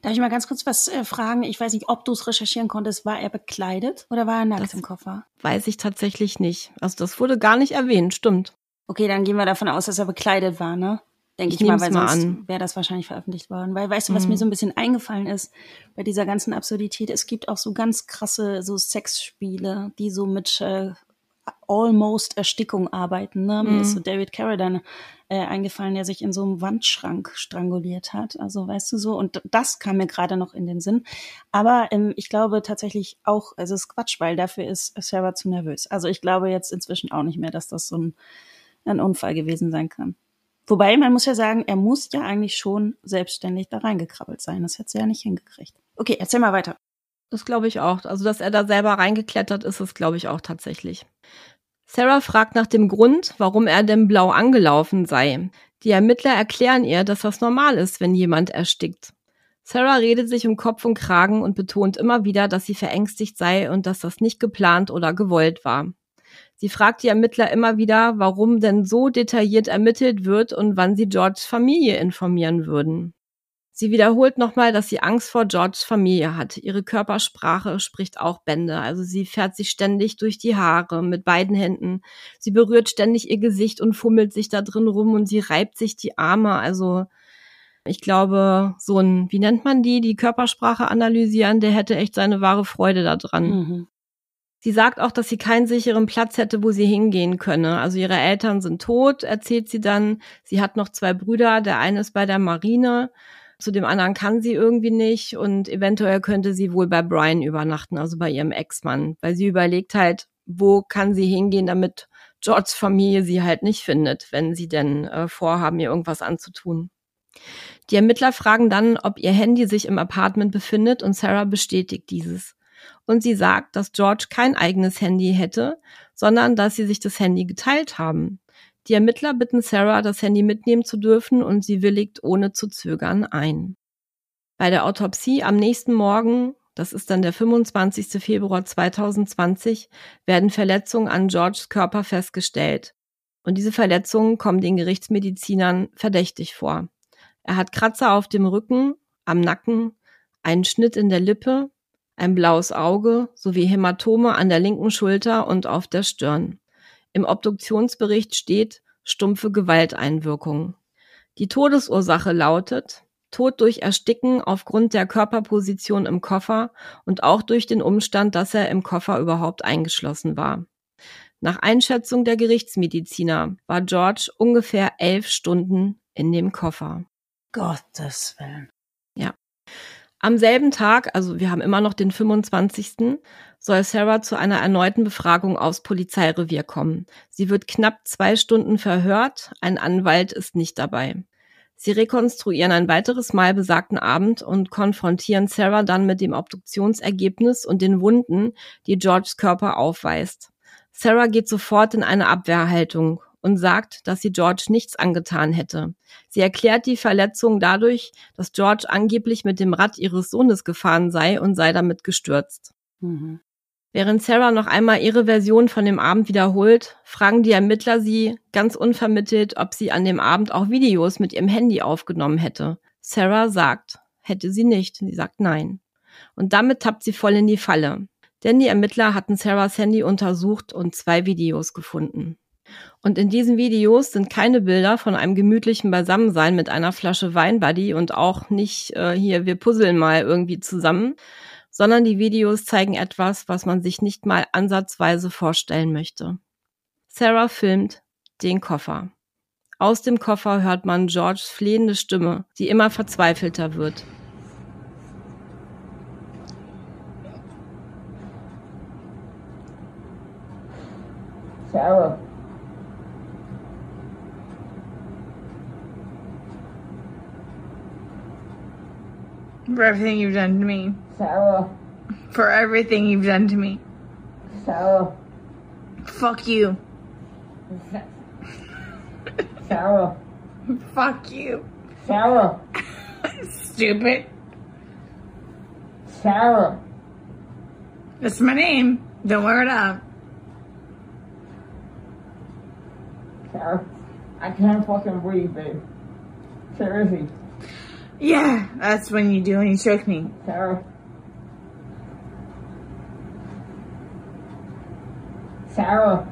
S1: Darf ich mal ganz kurz was äh, fragen? Ich weiß nicht, ob du es recherchieren konntest. War er bekleidet oder war er nackt
S2: Das-
S1: im Koffer?
S2: Weiß ich tatsächlich nicht. Also das wurde gar nicht erwähnt, stimmt.
S1: Okay, dann gehen wir davon aus, dass er bekleidet war, ne? Denke
S2: Ich
S1: ich, mal, weil
S2: mal
S1: sonst wäre das wahrscheinlich veröffentlicht worden. Weil, weißt du, was
S2: Mhm.
S1: mir so ein bisschen eingefallen ist bei dieser ganzen Absurdität? Es gibt auch so ganz krasse so Sexspiele, die so mit äh, almost Erstickung arbeiten. Ne? Mir
S2: Mhm.
S1: ist so David Carradine äh, eingefallen, der sich in so einem Wandschrank stranguliert hat. Also weißt du so, und das kam mir gerade noch in den Sinn. Aber ähm, ich glaube tatsächlich auch, es ist Quatsch, weil dafür ist Sarah zu nervös. Also ich glaube jetzt inzwischen auch nicht mehr, dass das so ein, ein Unfall gewesen sein kann. Wobei, man muss ja sagen, er muss ja eigentlich schon selbstständig da reingekrabbelt sein. Das hätte sie ja nicht hingekriegt. Okay, erzähl mal weiter.
S2: Das glaube ich auch. Also, dass er da selber reingeklettert ist, ist, glaube ich, auch tatsächlich. Sarah fragt nach dem Grund, warum er denn blau angelaufen sei. Die Ermittler erklären ihr, dass das normal ist, wenn jemand erstickt. Sarah redet sich um Kopf und Kragen und betont immer wieder, dass sie verängstigt sei und dass das nicht geplant oder gewollt war. Sie fragt die Ermittler immer wieder, warum denn so detailliert ermittelt wird und wann sie Georges Familie informieren würden. Sie wiederholt nochmal, dass sie Angst vor Georges Familie hat. Ihre Körpersprache spricht auch Bände. Also sie fährt sich ständig durch die Haare mit beiden Händen. Sie berührt ständig ihr Gesicht und fummelt sich da drin rum und sie reibt sich die Arme. Also ich glaube, so ein, wie nennt man die, die Körpersprache analysieren, der hätte echt seine wahre Freude daran.
S1: Mhm.
S2: Sie sagt auch, dass sie keinen sicheren Platz hätte, wo sie hingehen könne. Also ihre Eltern sind tot, erzählt sie dann. Sie hat noch zwei Brüder. Der eine ist bei der Marine. Zu dem anderen kann sie irgendwie nicht. Und eventuell könnte sie wohl bei Brian übernachten, also bei ihrem Ex-Mann. Weil sie überlegt halt, wo kann sie hingehen, damit Georges Familie sie halt nicht findet, wenn sie denn äh, vorhaben, ihr irgendwas anzutun. Die Ermittler fragen dann, ob ihr Handy sich im Apartment befindet und Sarah bestätigt dieses und sie sagt, dass George kein eigenes Handy hätte, sondern dass sie sich das Handy geteilt haben. Die Ermittler bitten Sarah, das Handy mitnehmen zu dürfen und sie willigt ohne zu zögern ein. Bei der Autopsie am nächsten Morgen, das ist dann der 25. Februar 2020, werden Verletzungen an Georges Körper festgestellt. Und diese Verletzungen kommen den Gerichtsmedizinern verdächtig vor. Er hat Kratzer auf dem Rücken, am Nacken, einen Schnitt in der Lippe, ein blaues Auge sowie Hämatome an der linken Schulter und auf der Stirn. Im Obduktionsbericht steht stumpfe Gewalteinwirkung. Die Todesursache lautet Tod durch Ersticken aufgrund der Körperposition im Koffer und auch durch den Umstand, dass er im Koffer überhaupt eingeschlossen war. Nach Einschätzung der Gerichtsmediziner war George ungefähr elf Stunden in dem Koffer.
S1: Gottes Willen.
S2: Am selben Tag, also wir haben immer noch den 25., soll Sarah zu einer erneuten Befragung aufs Polizeirevier kommen. Sie wird knapp zwei Stunden verhört, ein Anwalt ist nicht dabei. Sie rekonstruieren ein weiteres Mal besagten Abend und konfrontieren Sarah dann mit dem Obduktionsergebnis und den Wunden, die Georges Körper aufweist. Sarah geht sofort in eine Abwehrhaltung und sagt, dass sie George nichts angetan hätte. Sie erklärt die Verletzung dadurch, dass George angeblich mit dem Rad ihres Sohnes gefahren sei und sei damit gestürzt.
S1: Mhm.
S2: Während Sarah noch einmal ihre Version von dem Abend wiederholt, fragen die Ermittler sie ganz unvermittelt, ob sie an dem Abend auch Videos mit ihrem Handy aufgenommen hätte. Sarah sagt, hätte sie nicht. Sie sagt nein. Und damit tappt sie voll in die Falle. Denn die Ermittler hatten Sarahs Handy untersucht und zwei Videos gefunden. Und in diesen Videos sind keine Bilder von einem gemütlichen Beisammensein mit einer Flasche Weinbuddy und auch nicht äh, hier, wir puzzeln mal irgendwie zusammen, sondern die Videos zeigen etwas, was man sich nicht mal ansatzweise vorstellen möchte. Sarah filmt den Koffer. Aus dem Koffer hört man Georges flehende Stimme, die immer verzweifelter wird.
S6: Sarah.
S7: For everything you've done to me.
S6: Sarah.
S7: Uh, For everything you've done to me.
S6: Sarah.
S7: Fuck you.
S6: Sarah.
S7: Fuck you.
S6: Sarah.
S7: Stupid.
S6: Sarah.
S7: That's my name. Don't wear it up.
S6: Sarah. I can't fucking breathe, babe. Seriously.
S7: Yeah, that's when you do when you choke me.
S6: Sarah. Sarah.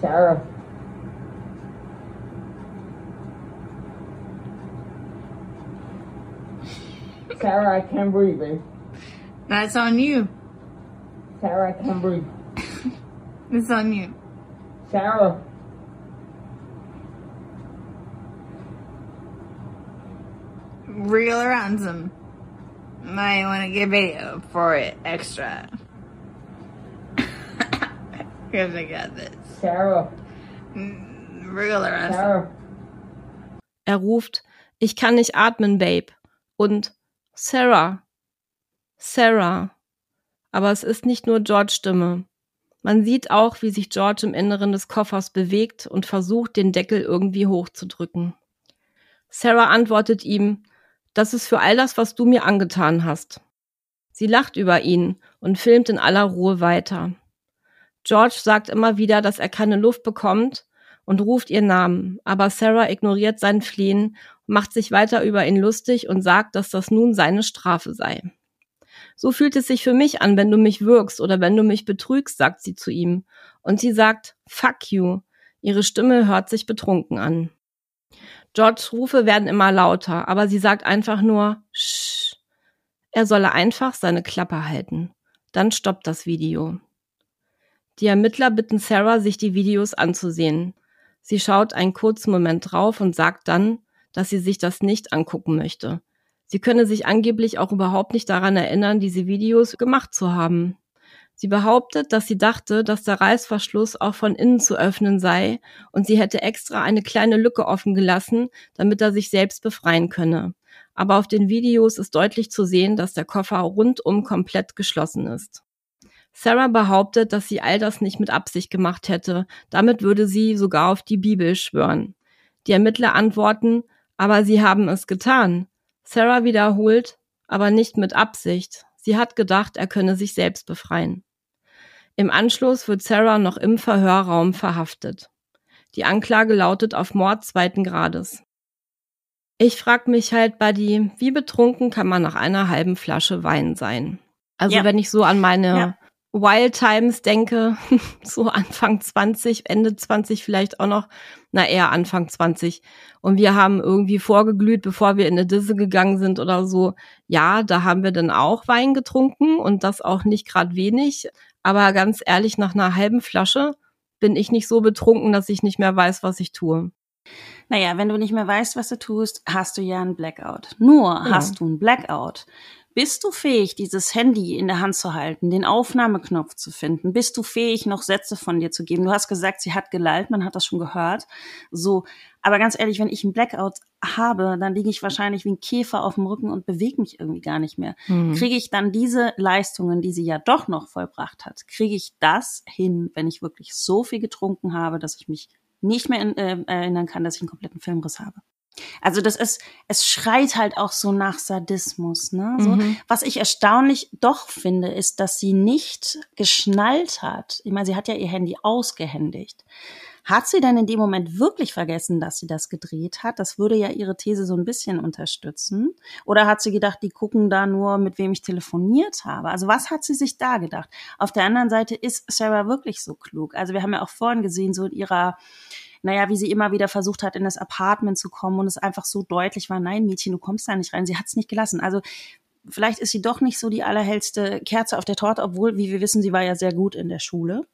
S6: Sarah. Sarah, I can't breathe, babe.
S7: That's on you.
S6: Sarah, I can't breathe.
S7: It's on you.
S6: Sarah.
S7: Real ransom. Might want to get video for it extra. Because I got this.
S6: Sarah.
S7: Real or ransom.
S6: Sarah.
S2: Er ruft, ich kann nicht atmen, Babe. Und Sarah. Sarah. Aber es ist nicht nur George Stimme. Man sieht auch, wie sich George im Inneren des Koffers bewegt und versucht, den Deckel irgendwie hochzudrücken. Sarah antwortet ihm, das ist für all das, was du mir angetan hast. Sie lacht über ihn und filmt in aller Ruhe weiter. George sagt immer wieder, dass er keine Luft bekommt und ruft ihr Namen, aber Sarah ignoriert sein Flehen, macht sich weiter über ihn lustig und sagt, dass das nun seine Strafe sei. So fühlt es sich für mich an, wenn du mich wirkst oder wenn du mich betrügst, sagt sie zu ihm. Und sie sagt, fuck you. Ihre Stimme hört sich betrunken an. Georges Rufe werden immer lauter, aber sie sagt einfach nur, Shh. Er solle einfach seine Klappe halten. Dann stoppt das Video. Die Ermittler bitten Sarah, sich die Videos anzusehen. Sie schaut einen kurzen Moment drauf und sagt dann, dass sie sich das nicht angucken möchte. Sie könne sich angeblich auch überhaupt nicht daran erinnern, diese Videos gemacht zu haben. Sie behauptet, dass sie dachte, dass der Reißverschluss auch von innen zu öffnen sei und sie hätte extra eine kleine Lücke offen gelassen, damit er sich selbst befreien könne. Aber auf den Videos ist deutlich zu sehen, dass der Koffer rundum komplett geschlossen ist. Sarah behauptet, dass sie all das nicht mit Absicht gemacht hätte. Damit würde sie sogar auf die Bibel schwören. Die Ermittler antworten, aber sie haben es getan. Sarah wiederholt, aber nicht mit Absicht. Sie hat gedacht, er könne sich selbst befreien. Im Anschluss wird Sarah noch im Verhörraum verhaftet. Die Anklage lautet auf Mord zweiten Grades. Ich frag mich halt, Buddy, wie betrunken kann man nach einer halben Flasche Wein sein? Also
S1: Ja.
S2: wenn ich so an meine
S1: Ja.
S2: Wild Times denke, so Anfang 20, Ende 20 vielleicht auch noch, na eher Anfang 20. Und wir haben irgendwie vorgeglüht, bevor wir in eine Disse gegangen sind oder so. Ja, da haben wir dann auch Wein getrunken und das auch nicht gerade wenig. Aber ganz ehrlich, nach einer halben Flasche bin ich nicht so betrunken, dass ich nicht mehr weiß, was ich tue.
S1: Naja, wenn du nicht mehr weißt, was du tust, hast du ja einen Blackout. Nur
S2: Ja.
S1: hast du einen Blackout. Bist du fähig, dieses Handy in der Hand zu halten, den Aufnahmeknopf zu finden? Bist du fähig, noch Sätze von dir zu geben? Du hast gesagt, sie hat gelallt, man hat das schon gehört. So, aber ganz ehrlich, wenn ich einen Blackout habe, dann liege ich wahrscheinlich wie ein Käfer auf dem Rücken und bewege mich irgendwie gar nicht mehr.
S2: Hm.
S1: Kriege ich dann diese Leistungen, die sie ja doch noch vollbracht hat, kriege ich das hin, wenn ich wirklich so viel getrunken habe, dass ich mich nicht mehr in, äh, erinnern kann, dass ich einen kompletten Filmriss habe. Also das ist, es schreit halt auch so nach Sadismus. Ne? So,
S2: Mhm.
S1: Was ich erstaunlich doch finde, ist, dass sie nicht geschnallt hat. Ich meine, sie hat ja ihr Handy ausgehändigt. Hat sie denn in dem Moment wirklich vergessen, dass sie das gedreht hat? Das würde ja ihre These so ein bisschen unterstützen. Oder hat sie gedacht, die gucken da nur, mit wem ich telefoniert habe? Also was hat sie sich da gedacht? Auf der anderen Seite ist Sarah wirklich so klug. Also wir haben ja auch vorhin gesehen, so in ihrer naja, wie sie immer wieder versucht hat, in das Apartment zu kommen und es einfach so deutlich war, nein, Mädchen, du kommst da nicht rein. Sie hat es nicht gelassen. Also vielleicht ist sie doch nicht so die allerhellste Kerze auf der Torte, obwohl, wie wir wissen, sie war ja sehr gut in der Schule.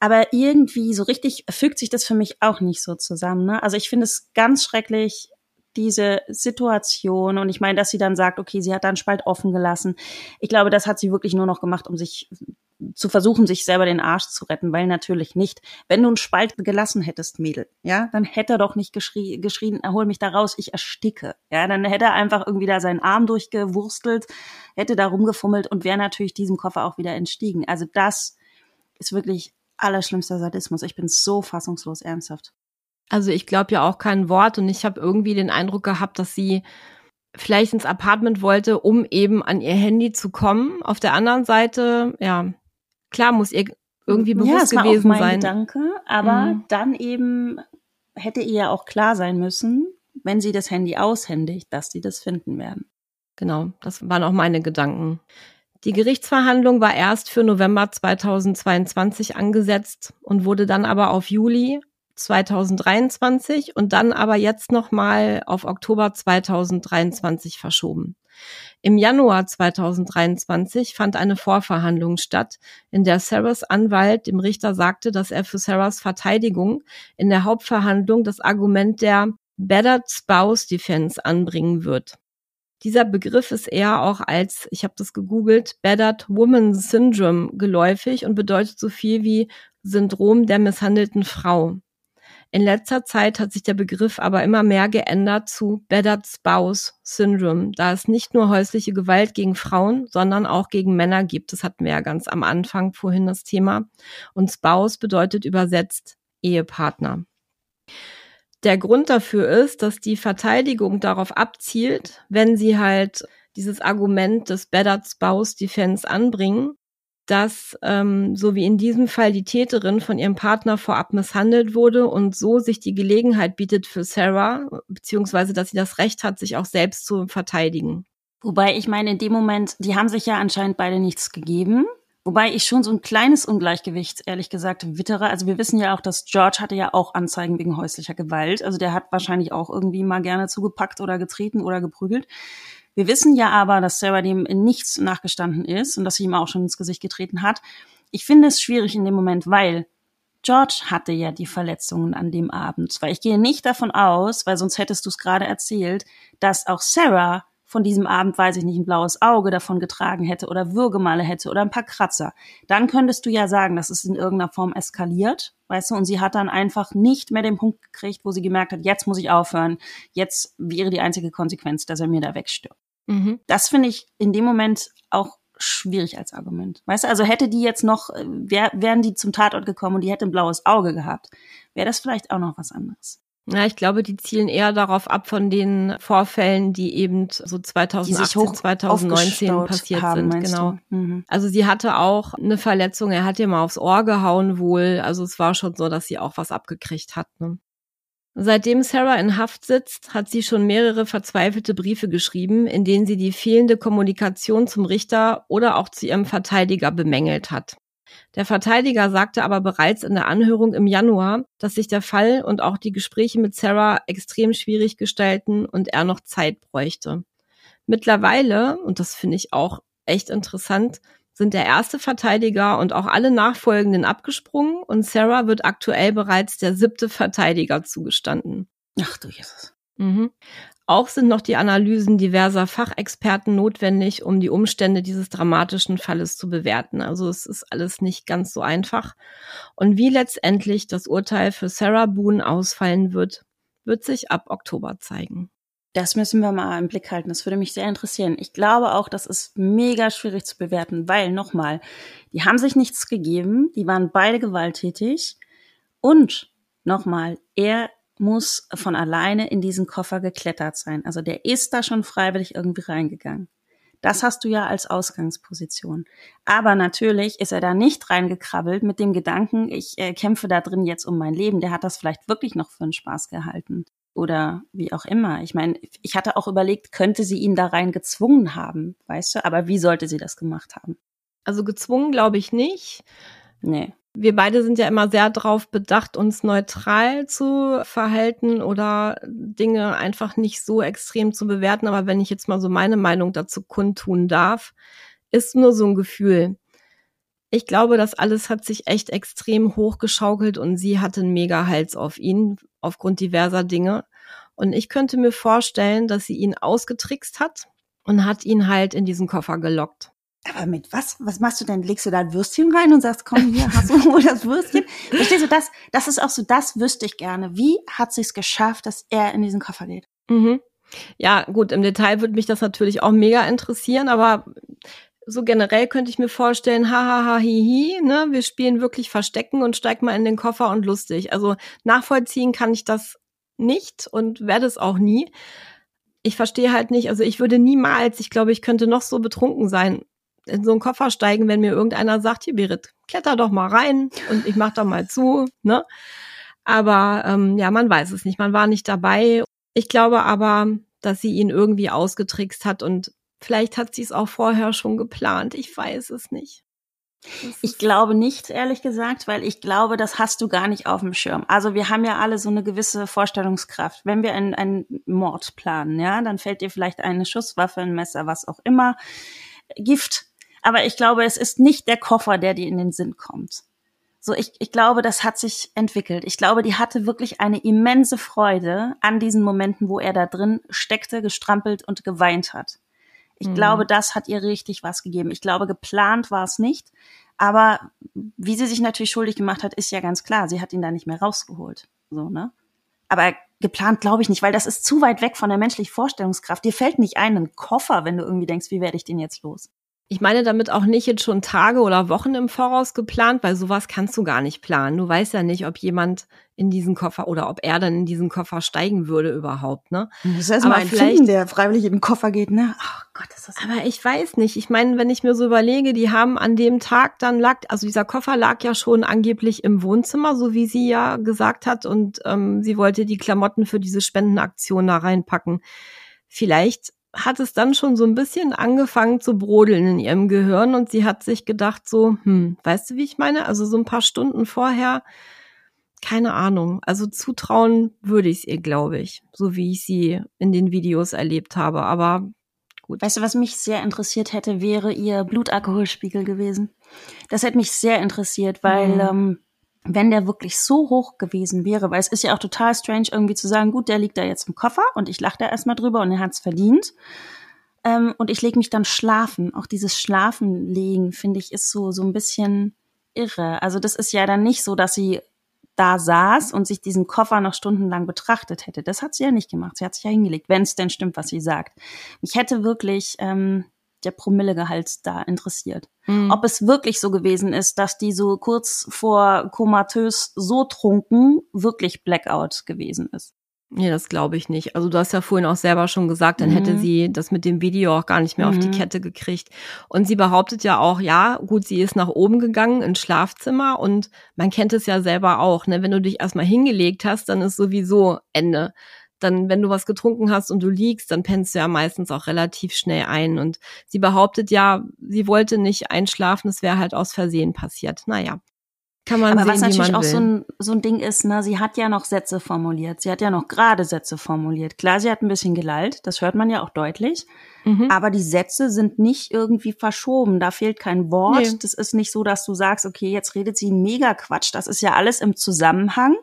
S1: Aber irgendwie so richtig fügt sich das für mich auch nicht so zusammen. Ne? Also ich finde es ganz schrecklich, diese Situation. Und ich meine, dass sie dann sagt, okay, sie hat da einen Spalt offen gelassen. Ich glaube, das hat sie wirklich nur noch gemacht, um sich zu versuchen, sich selber den Arsch zu retten, weil natürlich nicht. Wenn du einen Spalt gelassen hättest, Mädel, ja, dann hätte er doch nicht geschrie geschrien, hol mich da raus, ich ersticke. Ja, dann hätte er einfach irgendwie da seinen Arm durchgewurstelt, hätte da rumgefummelt und wäre natürlich diesem Koffer auch wieder entstiegen. Also das ist wirklich allerschlimmster Sadismus. Ich bin so fassungslos ernsthaft.
S2: Also ich glaube ja auch kein Wort und ich habe irgendwie den Eindruck gehabt, dass sie vielleicht ins Apartment wollte, um eben an ihr Handy zu kommen. Auf der anderen Seite, ja, klar muss ihr irgendwie bewusst
S1: ja, das war
S2: gewesen
S1: auch mein
S2: sein.
S1: Gedanke, aber
S2: Mhm.
S1: dann eben hätte ihr ja auch klar sein müssen, wenn sie das Handy aushändigt, dass sie das finden werden.
S2: Genau, das waren auch meine Gedanken. Die Gerichtsverhandlung war erst für November 2022 angesetzt und wurde dann aber auf Juli 2023 und dann aber jetzt nochmal auf Oktober 2023 verschoben. Im Januar 2023 fand eine Vorverhandlung statt, in der Sarahs Anwalt dem Richter sagte, dass er für Sarahs Verteidigung in der Hauptverhandlung das Argument der Battered Spouse Defense anbringen wird. Dieser Begriff ist eher auch als, ich habe das gegoogelt, Battered Woman Syndrome geläufig und bedeutet so viel wie Syndrom der misshandelten Frau. In letzter Zeit hat sich der Begriff aber immer mehr geändert zu Battered Spouse Syndrome, da es nicht nur häusliche Gewalt gegen Frauen, sondern auch gegen Männer gibt. Das hatten wir ja ganz am Anfang vorhin das Thema. Und Spouse bedeutet übersetzt Ehepartner. Der Grund dafür ist, dass die Verteidigung darauf abzielt, wenn sie halt dieses Argument des Battered Spouse Defense anbringen, dass ähm, so wie in diesem Fall die Täterin von ihrem Partner vorab misshandelt wurde und so sich die Gelegenheit bietet für Sarah, beziehungsweise dass sie das Recht hat, sich auch selbst zu verteidigen.
S1: Wobei ich meine, in dem Moment, die haben sich ja anscheinend beide nichts gegeben. Wobei ich schon so ein kleines Ungleichgewicht, ehrlich gesagt, wittere. Also wir wissen ja auch, dass George hatte ja auch Anzeigen wegen häuslicher Gewalt. Also der hat wahrscheinlich auch irgendwie mal gerne zugepackt oder getreten oder geprügelt. Wir wissen ja aber, dass Sarah dem in nichts nachgestanden ist und dass sie ihm auch schon ins Gesicht getreten hat. Ich finde es schwierig in dem Moment, weil George hatte ja die Verletzungen an dem Abend. Weil ich gehe nicht davon aus, weil sonst hättest du es gerade erzählt, dass auch Sarah von diesem Abend, weiß ich nicht, ein blaues Auge davon getragen hätte oder Würgemale hätte oder ein paar Kratzer. Dann könntest du ja sagen, dass es in irgendeiner Form eskaliert, weißt du, und sie hat dann einfach nicht mehr den Punkt gekriegt, wo sie gemerkt hat, jetzt muss ich aufhören, jetzt wäre die einzige Konsequenz, dass er mir da wegstirbt. Mhm. Das finde ich in dem Moment auch schwierig als Argument. Weißt du, also hätte die jetzt noch, äh, wär, wären die zum Tatort gekommen und die hätte ein blaues Auge gehabt, wäre das vielleicht auch noch was anderes.
S2: Ja, ich glaube, die zielen eher darauf ab von den Vorfällen, die eben so 2018, 2019 passiert haben, sind. Genau. Mhm. Also sie hatte auch eine Verletzung, er hat ihr mal aufs Ohr gehauen wohl. Also es war schon so, dass sie auch was abgekriegt hat. Ne? Seitdem Sarah in Haft sitzt, hat sie schon mehrere verzweifelte Briefe geschrieben, in denen sie die fehlende Kommunikation zum Richter oder auch zu ihrem Verteidiger bemängelt hat. Der Verteidiger sagte aber bereits in der Anhörung im Januar, dass sich der Fall und auch die Gespräche mit Sarah extrem schwierig gestalten und er noch Zeit bräuchte. Mittlerweile, und das finde ich auch echt interessant, sind der erste Verteidiger und auch alle nachfolgenden abgesprungen und Sarah wird aktuell bereits der siebte Verteidiger zugestanden.
S1: Ach du Jesus.
S2: Mhm. Auch sind noch die Analysen diverser Fachexperten notwendig, um die Umstände dieses dramatischen Falles zu bewerten. Also es ist alles nicht ganz so einfach. Und wie letztendlich das Urteil für Sarah Boone ausfallen wird, wird sich ab Oktober zeigen.
S1: Das müssen wir mal im Blick halten. Das würde mich sehr interessieren. Ich glaube auch, das ist mega schwierig zu bewerten, weil nochmal, die haben sich nichts gegeben, die waren beide gewalttätig und nochmal, er muss von alleine in diesen Koffer geklettert sein. Also der ist da schon freiwillig irgendwie reingegangen. Das hast du ja als Ausgangsposition. Aber natürlich ist er da nicht reingekrabbelt mit dem Gedanken, ich äh, kämpfe da drin jetzt um mein Leben. Der hat das vielleicht wirklich noch für einen Spaß gehalten. Oder wie auch immer. Ich meine, ich hatte auch überlegt, könnte sie ihn da rein gezwungen haben, weißt du? Aber wie sollte sie das gemacht haben?
S2: Also gezwungen glaube ich nicht.
S1: Nee
S2: wir beide sind ja immer sehr darauf bedacht, uns neutral zu verhalten oder Dinge einfach nicht so extrem zu bewerten. Aber wenn ich jetzt mal so meine Meinung dazu kundtun darf, ist nur so ein Gefühl. Ich glaube, das alles hat sich echt extrem hochgeschaukelt und sie hatte einen mega Hals auf ihn aufgrund diverser Dinge. Und ich könnte mir vorstellen, dass sie ihn ausgetrickst hat und hat ihn halt in diesen Koffer gelockt.
S1: Aber mit was? Was machst du denn? Legst du da ein Würstchen rein und sagst, komm hier, hast du wohl das Würstchen? Verstehst du das? Das ist auch so, das wüsste ich gerne. Wie hat sich's geschafft, dass er in diesen Koffer geht?
S2: Mhm. Ja, gut, im Detail würde mich das natürlich auch mega interessieren, aber so generell könnte ich mir vorstellen, hahaha, hihi, ne, wir spielen wirklich Verstecken und steig mal in den Koffer und lustig. Also nachvollziehen kann ich das nicht und werde es auch nie. Ich verstehe halt nicht, also ich würde niemals, ich glaube, ich könnte noch so betrunken sein, in so einen Koffer steigen, wenn mir irgendeiner sagt, hier Berit, kletter doch mal rein und ich mach da mal zu, ne? Aber ähm, ja, man weiß es nicht, man war nicht dabei. Ich glaube aber, dass sie ihn irgendwie ausgetrickst hat und vielleicht hat sie es auch vorher schon geplant. Ich weiß es nicht.
S1: Ich glaube nicht, ehrlich gesagt, weil ich glaube, das hast du gar nicht auf dem Schirm. Also wir haben ja alle so eine gewisse Vorstellungskraft. Wenn wir einen, einen Mord planen, ja, dann fällt dir vielleicht eine Schusswaffe, ein Messer, was auch immer, Gift. Aber ich glaube, es ist nicht der Koffer, der dir in den Sinn kommt. So, ich, ich glaube, das hat sich entwickelt. Ich glaube, die hatte wirklich eine immense Freude an diesen Momenten, wo er da drin steckte, gestrampelt und geweint hat. Ich mhm. glaube, das hat ihr richtig was gegeben. Ich glaube, geplant war es nicht. Aber wie sie sich natürlich schuldig gemacht hat, ist ja ganz klar. Sie hat ihn da nicht mehr rausgeholt. So, ne? Aber geplant glaube ich nicht, weil das ist zu weit weg von der menschlichen Vorstellungskraft. Dir fällt nicht ein, ein Koffer, wenn du irgendwie denkst, wie werde ich den jetzt los?
S2: Ich meine damit auch nicht jetzt schon Tage oder Wochen im Voraus geplant, weil sowas kannst du gar nicht planen. Du weißt ja nicht, ob jemand in diesen Koffer oder ob er dann in diesen Koffer steigen würde überhaupt, ne?
S1: Das ist erstmal ein Finden, der freiwillig in den Koffer geht, ne?
S2: Oh Gott, ist das. Aber ich weiß nicht. Ich meine, wenn ich mir so überlege, die haben an dem Tag dann lag, also dieser Koffer lag ja schon angeblich im Wohnzimmer, so wie sie ja gesagt hat, und ähm, sie wollte die Klamotten für diese Spendenaktion da reinpacken. Vielleicht hat es dann schon so ein bisschen angefangen zu brodeln in ihrem Gehirn und sie hat sich gedacht so, hm, weißt du, wie ich meine? Also so ein paar Stunden vorher, keine Ahnung. Also zutrauen würde ich es ihr, glaube ich, so wie ich sie in den Videos erlebt habe. Aber gut.
S1: Weißt du, was mich sehr interessiert hätte, wäre ihr Blutalkoholspiegel gewesen. Das hätte mich sehr interessiert, weil mhm. ähm, wenn der wirklich so hoch gewesen wäre, weil es ist ja auch total strange irgendwie zu sagen, gut, der liegt da jetzt im Koffer und ich lache da erstmal drüber und er hat's verdient. Ähm, und ich lege mich dann schlafen. Auch dieses Schlafenlegen, finde ich, ist so, so ein bisschen irre. Also das ist ja dann nicht so, dass sie da saß und sich diesen Koffer noch stundenlang betrachtet hätte. Das hat sie ja nicht gemacht. Sie hat sich ja hingelegt, wenn es denn stimmt, was sie sagt. Ich hätte wirklich ähm, der Promillegehalt da interessiert. Mhm. Ob es wirklich so gewesen ist, dass die so kurz vor komatös so trunken wirklich Blackout gewesen ist.
S2: Nee, das glaube ich nicht. Also du hast ja vorhin auch selber schon gesagt, dann mhm. hätte sie das mit dem Video auch gar nicht mehr mhm. auf die mhm. Kette gekriegt. Und sie behauptet ja auch, ja, gut, sie ist nach oben gegangen ins Schlafzimmer und man kennt es ja selber auch, ne? Wenn du dich erstmal hingelegt hast, dann ist sowieso Ende dann, wenn du was getrunken hast und du liegst, dann pennst du ja meistens auch relativ schnell ein. Und sie behauptet ja, sie wollte nicht einschlafen, es wäre halt aus Versehen passiert. Naja. Kann man
S1: Aber
S2: sehen,
S1: was natürlich auch
S2: will.
S1: so ein, so ein Ding ist, ne, sie hat ja noch Sätze formuliert. Sie hat ja noch gerade Sätze formuliert. Klar, sie hat ein bisschen gelallt, das hört man ja auch deutlich. Mhm. Aber die Sätze sind nicht irgendwie verschoben. Da fehlt kein Wort. Nee. Das ist nicht so, dass du sagst, okay, jetzt redet sie mega Quatsch. Das ist ja alles im Zusammenhang.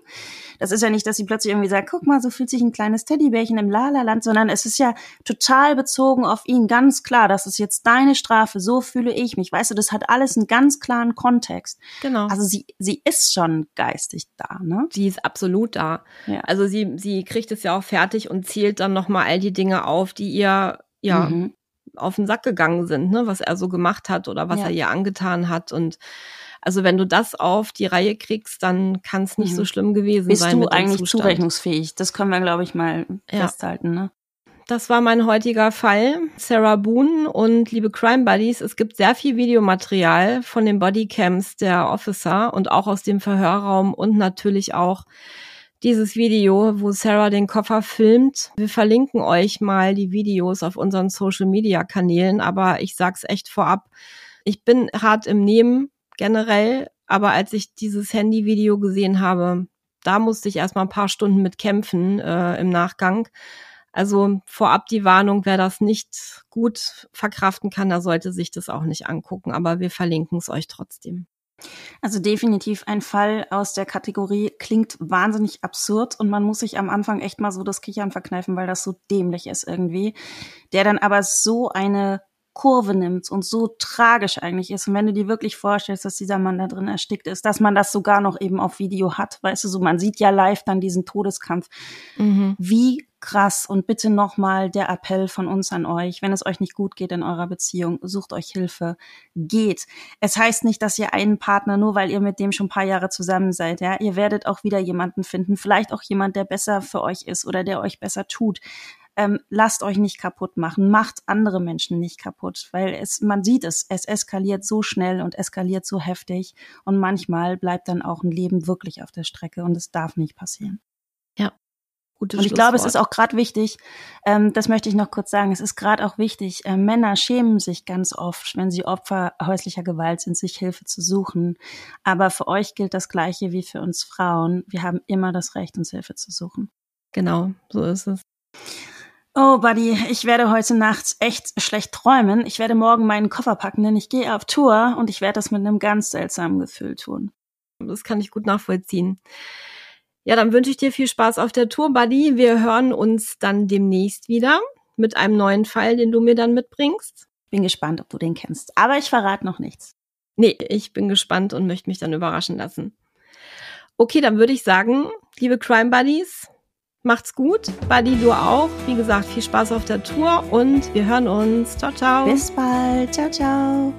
S1: Das ist ja nicht, dass sie plötzlich irgendwie sagt, guck mal, so fühlt sich ein kleines Teddybärchen im Lala-Land, sondern es ist ja total bezogen auf ihn. Ganz klar, das ist jetzt deine Strafe, so fühle ich mich. Weißt du, das hat alles einen ganz klaren Kontext.
S2: Genau.
S1: Also sie, sie ist schon geistig da, ne?
S2: Sie ist absolut da. Ja. Also sie, sie kriegt es ja auch fertig und zählt dann nochmal all die Dinge auf, die ihr, ja, mhm. auf den Sack gegangen sind, ne, was er so gemacht hat oder was ja. er ihr angetan hat und also wenn du das auf die Reihe kriegst, dann kann es nicht mhm. so schlimm gewesen
S1: Bist
S2: sein.
S1: Bist du eigentlich zurechnungsfähig? Das können wir, glaube ich, mal ja. festhalten. Ne?
S2: Das war mein heutiger Fall. Sarah Boone und liebe Crime Buddies, es gibt sehr viel Videomaterial von den Bodycams der Officer und auch aus dem Verhörraum und natürlich auch dieses Video, wo Sarah den Koffer filmt. Wir verlinken euch mal die Videos auf unseren Social Media Kanälen, aber ich sag's echt vorab. Ich bin hart im Nehmen generell, aber als ich dieses Handyvideo gesehen habe, da musste ich erstmal ein paar Stunden mit kämpfen äh, im Nachgang. Also vorab die Warnung, wer das nicht gut verkraften kann, da sollte sich das auch nicht angucken, aber wir verlinken es euch trotzdem.
S1: Also definitiv ein Fall aus der Kategorie klingt wahnsinnig absurd und man muss sich am Anfang echt mal so das Kichern verkneifen, weil das so dämlich ist irgendwie. Der dann aber so eine Kurve nimmt und so tragisch eigentlich ist. Und wenn du dir wirklich vorstellst, dass dieser Mann da drin erstickt ist, dass man das sogar noch eben auf Video hat, weißt du, so man sieht ja live dann diesen Todeskampf. Mhm. Wie krass und bitte nochmal der Appell von uns an euch, wenn es euch nicht gut geht in eurer Beziehung, sucht euch Hilfe, geht. Es heißt nicht, dass ihr einen Partner, nur weil ihr mit dem schon ein paar Jahre zusammen seid, ja, ihr werdet auch wieder jemanden finden, vielleicht auch jemand, der besser für euch ist oder der euch besser tut ähm, lasst euch nicht kaputt machen, macht andere Menschen nicht kaputt, weil es, man sieht es, es eskaliert so schnell und eskaliert so heftig und manchmal bleibt dann auch ein Leben wirklich auf der Strecke und es darf nicht passieren.
S2: Ja. Gutes
S1: Und ich glaube, es ist auch gerade wichtig, ähm, das möchte ich noch kurz sagen, es ist gerade auch wichtig, äh, Männer schämen sich ganz oft, wenn sie Opfer häuslicher Gewalt sind, sich Hilfe zu suchen. Aber für euch gilt das Gleiche wie für uns Frauen. Wir haben immer das Recht, uns Hilfe zu suchen.
S2: Genau, so ist es.
S1: Oh, Buddy, ich werde heute Nacht echt schlecht träumen. Ich werde morgen meinen Koffer packen, denn ich gehe auf Tour und ich werde das mit einem ganz seltsamen Gefühl tun.
S2: Das kann ich gut nachvollziehen. Ja, dann wünsche ich dir viel Spaß auf der Tour, Buddy. Wir hören uns dann demnächst wieder mit einem neuen Fall, den du mir dann mitbringst.
S1: Bin gespannt, ob du den kennst. Aber ich verrate noch nichts.
S2: Nee, ich bin gespannt und möchte mich dann überraschen lassen. Okay, dann würde ich sagen, liebe Crime Buddies, macht's gut. Buddy, du auch. Wie gesagt, viel Spaß auf der Tour und wir hören uns. Ciao, ciao.
S1: Bis bald. Ciao, ciao.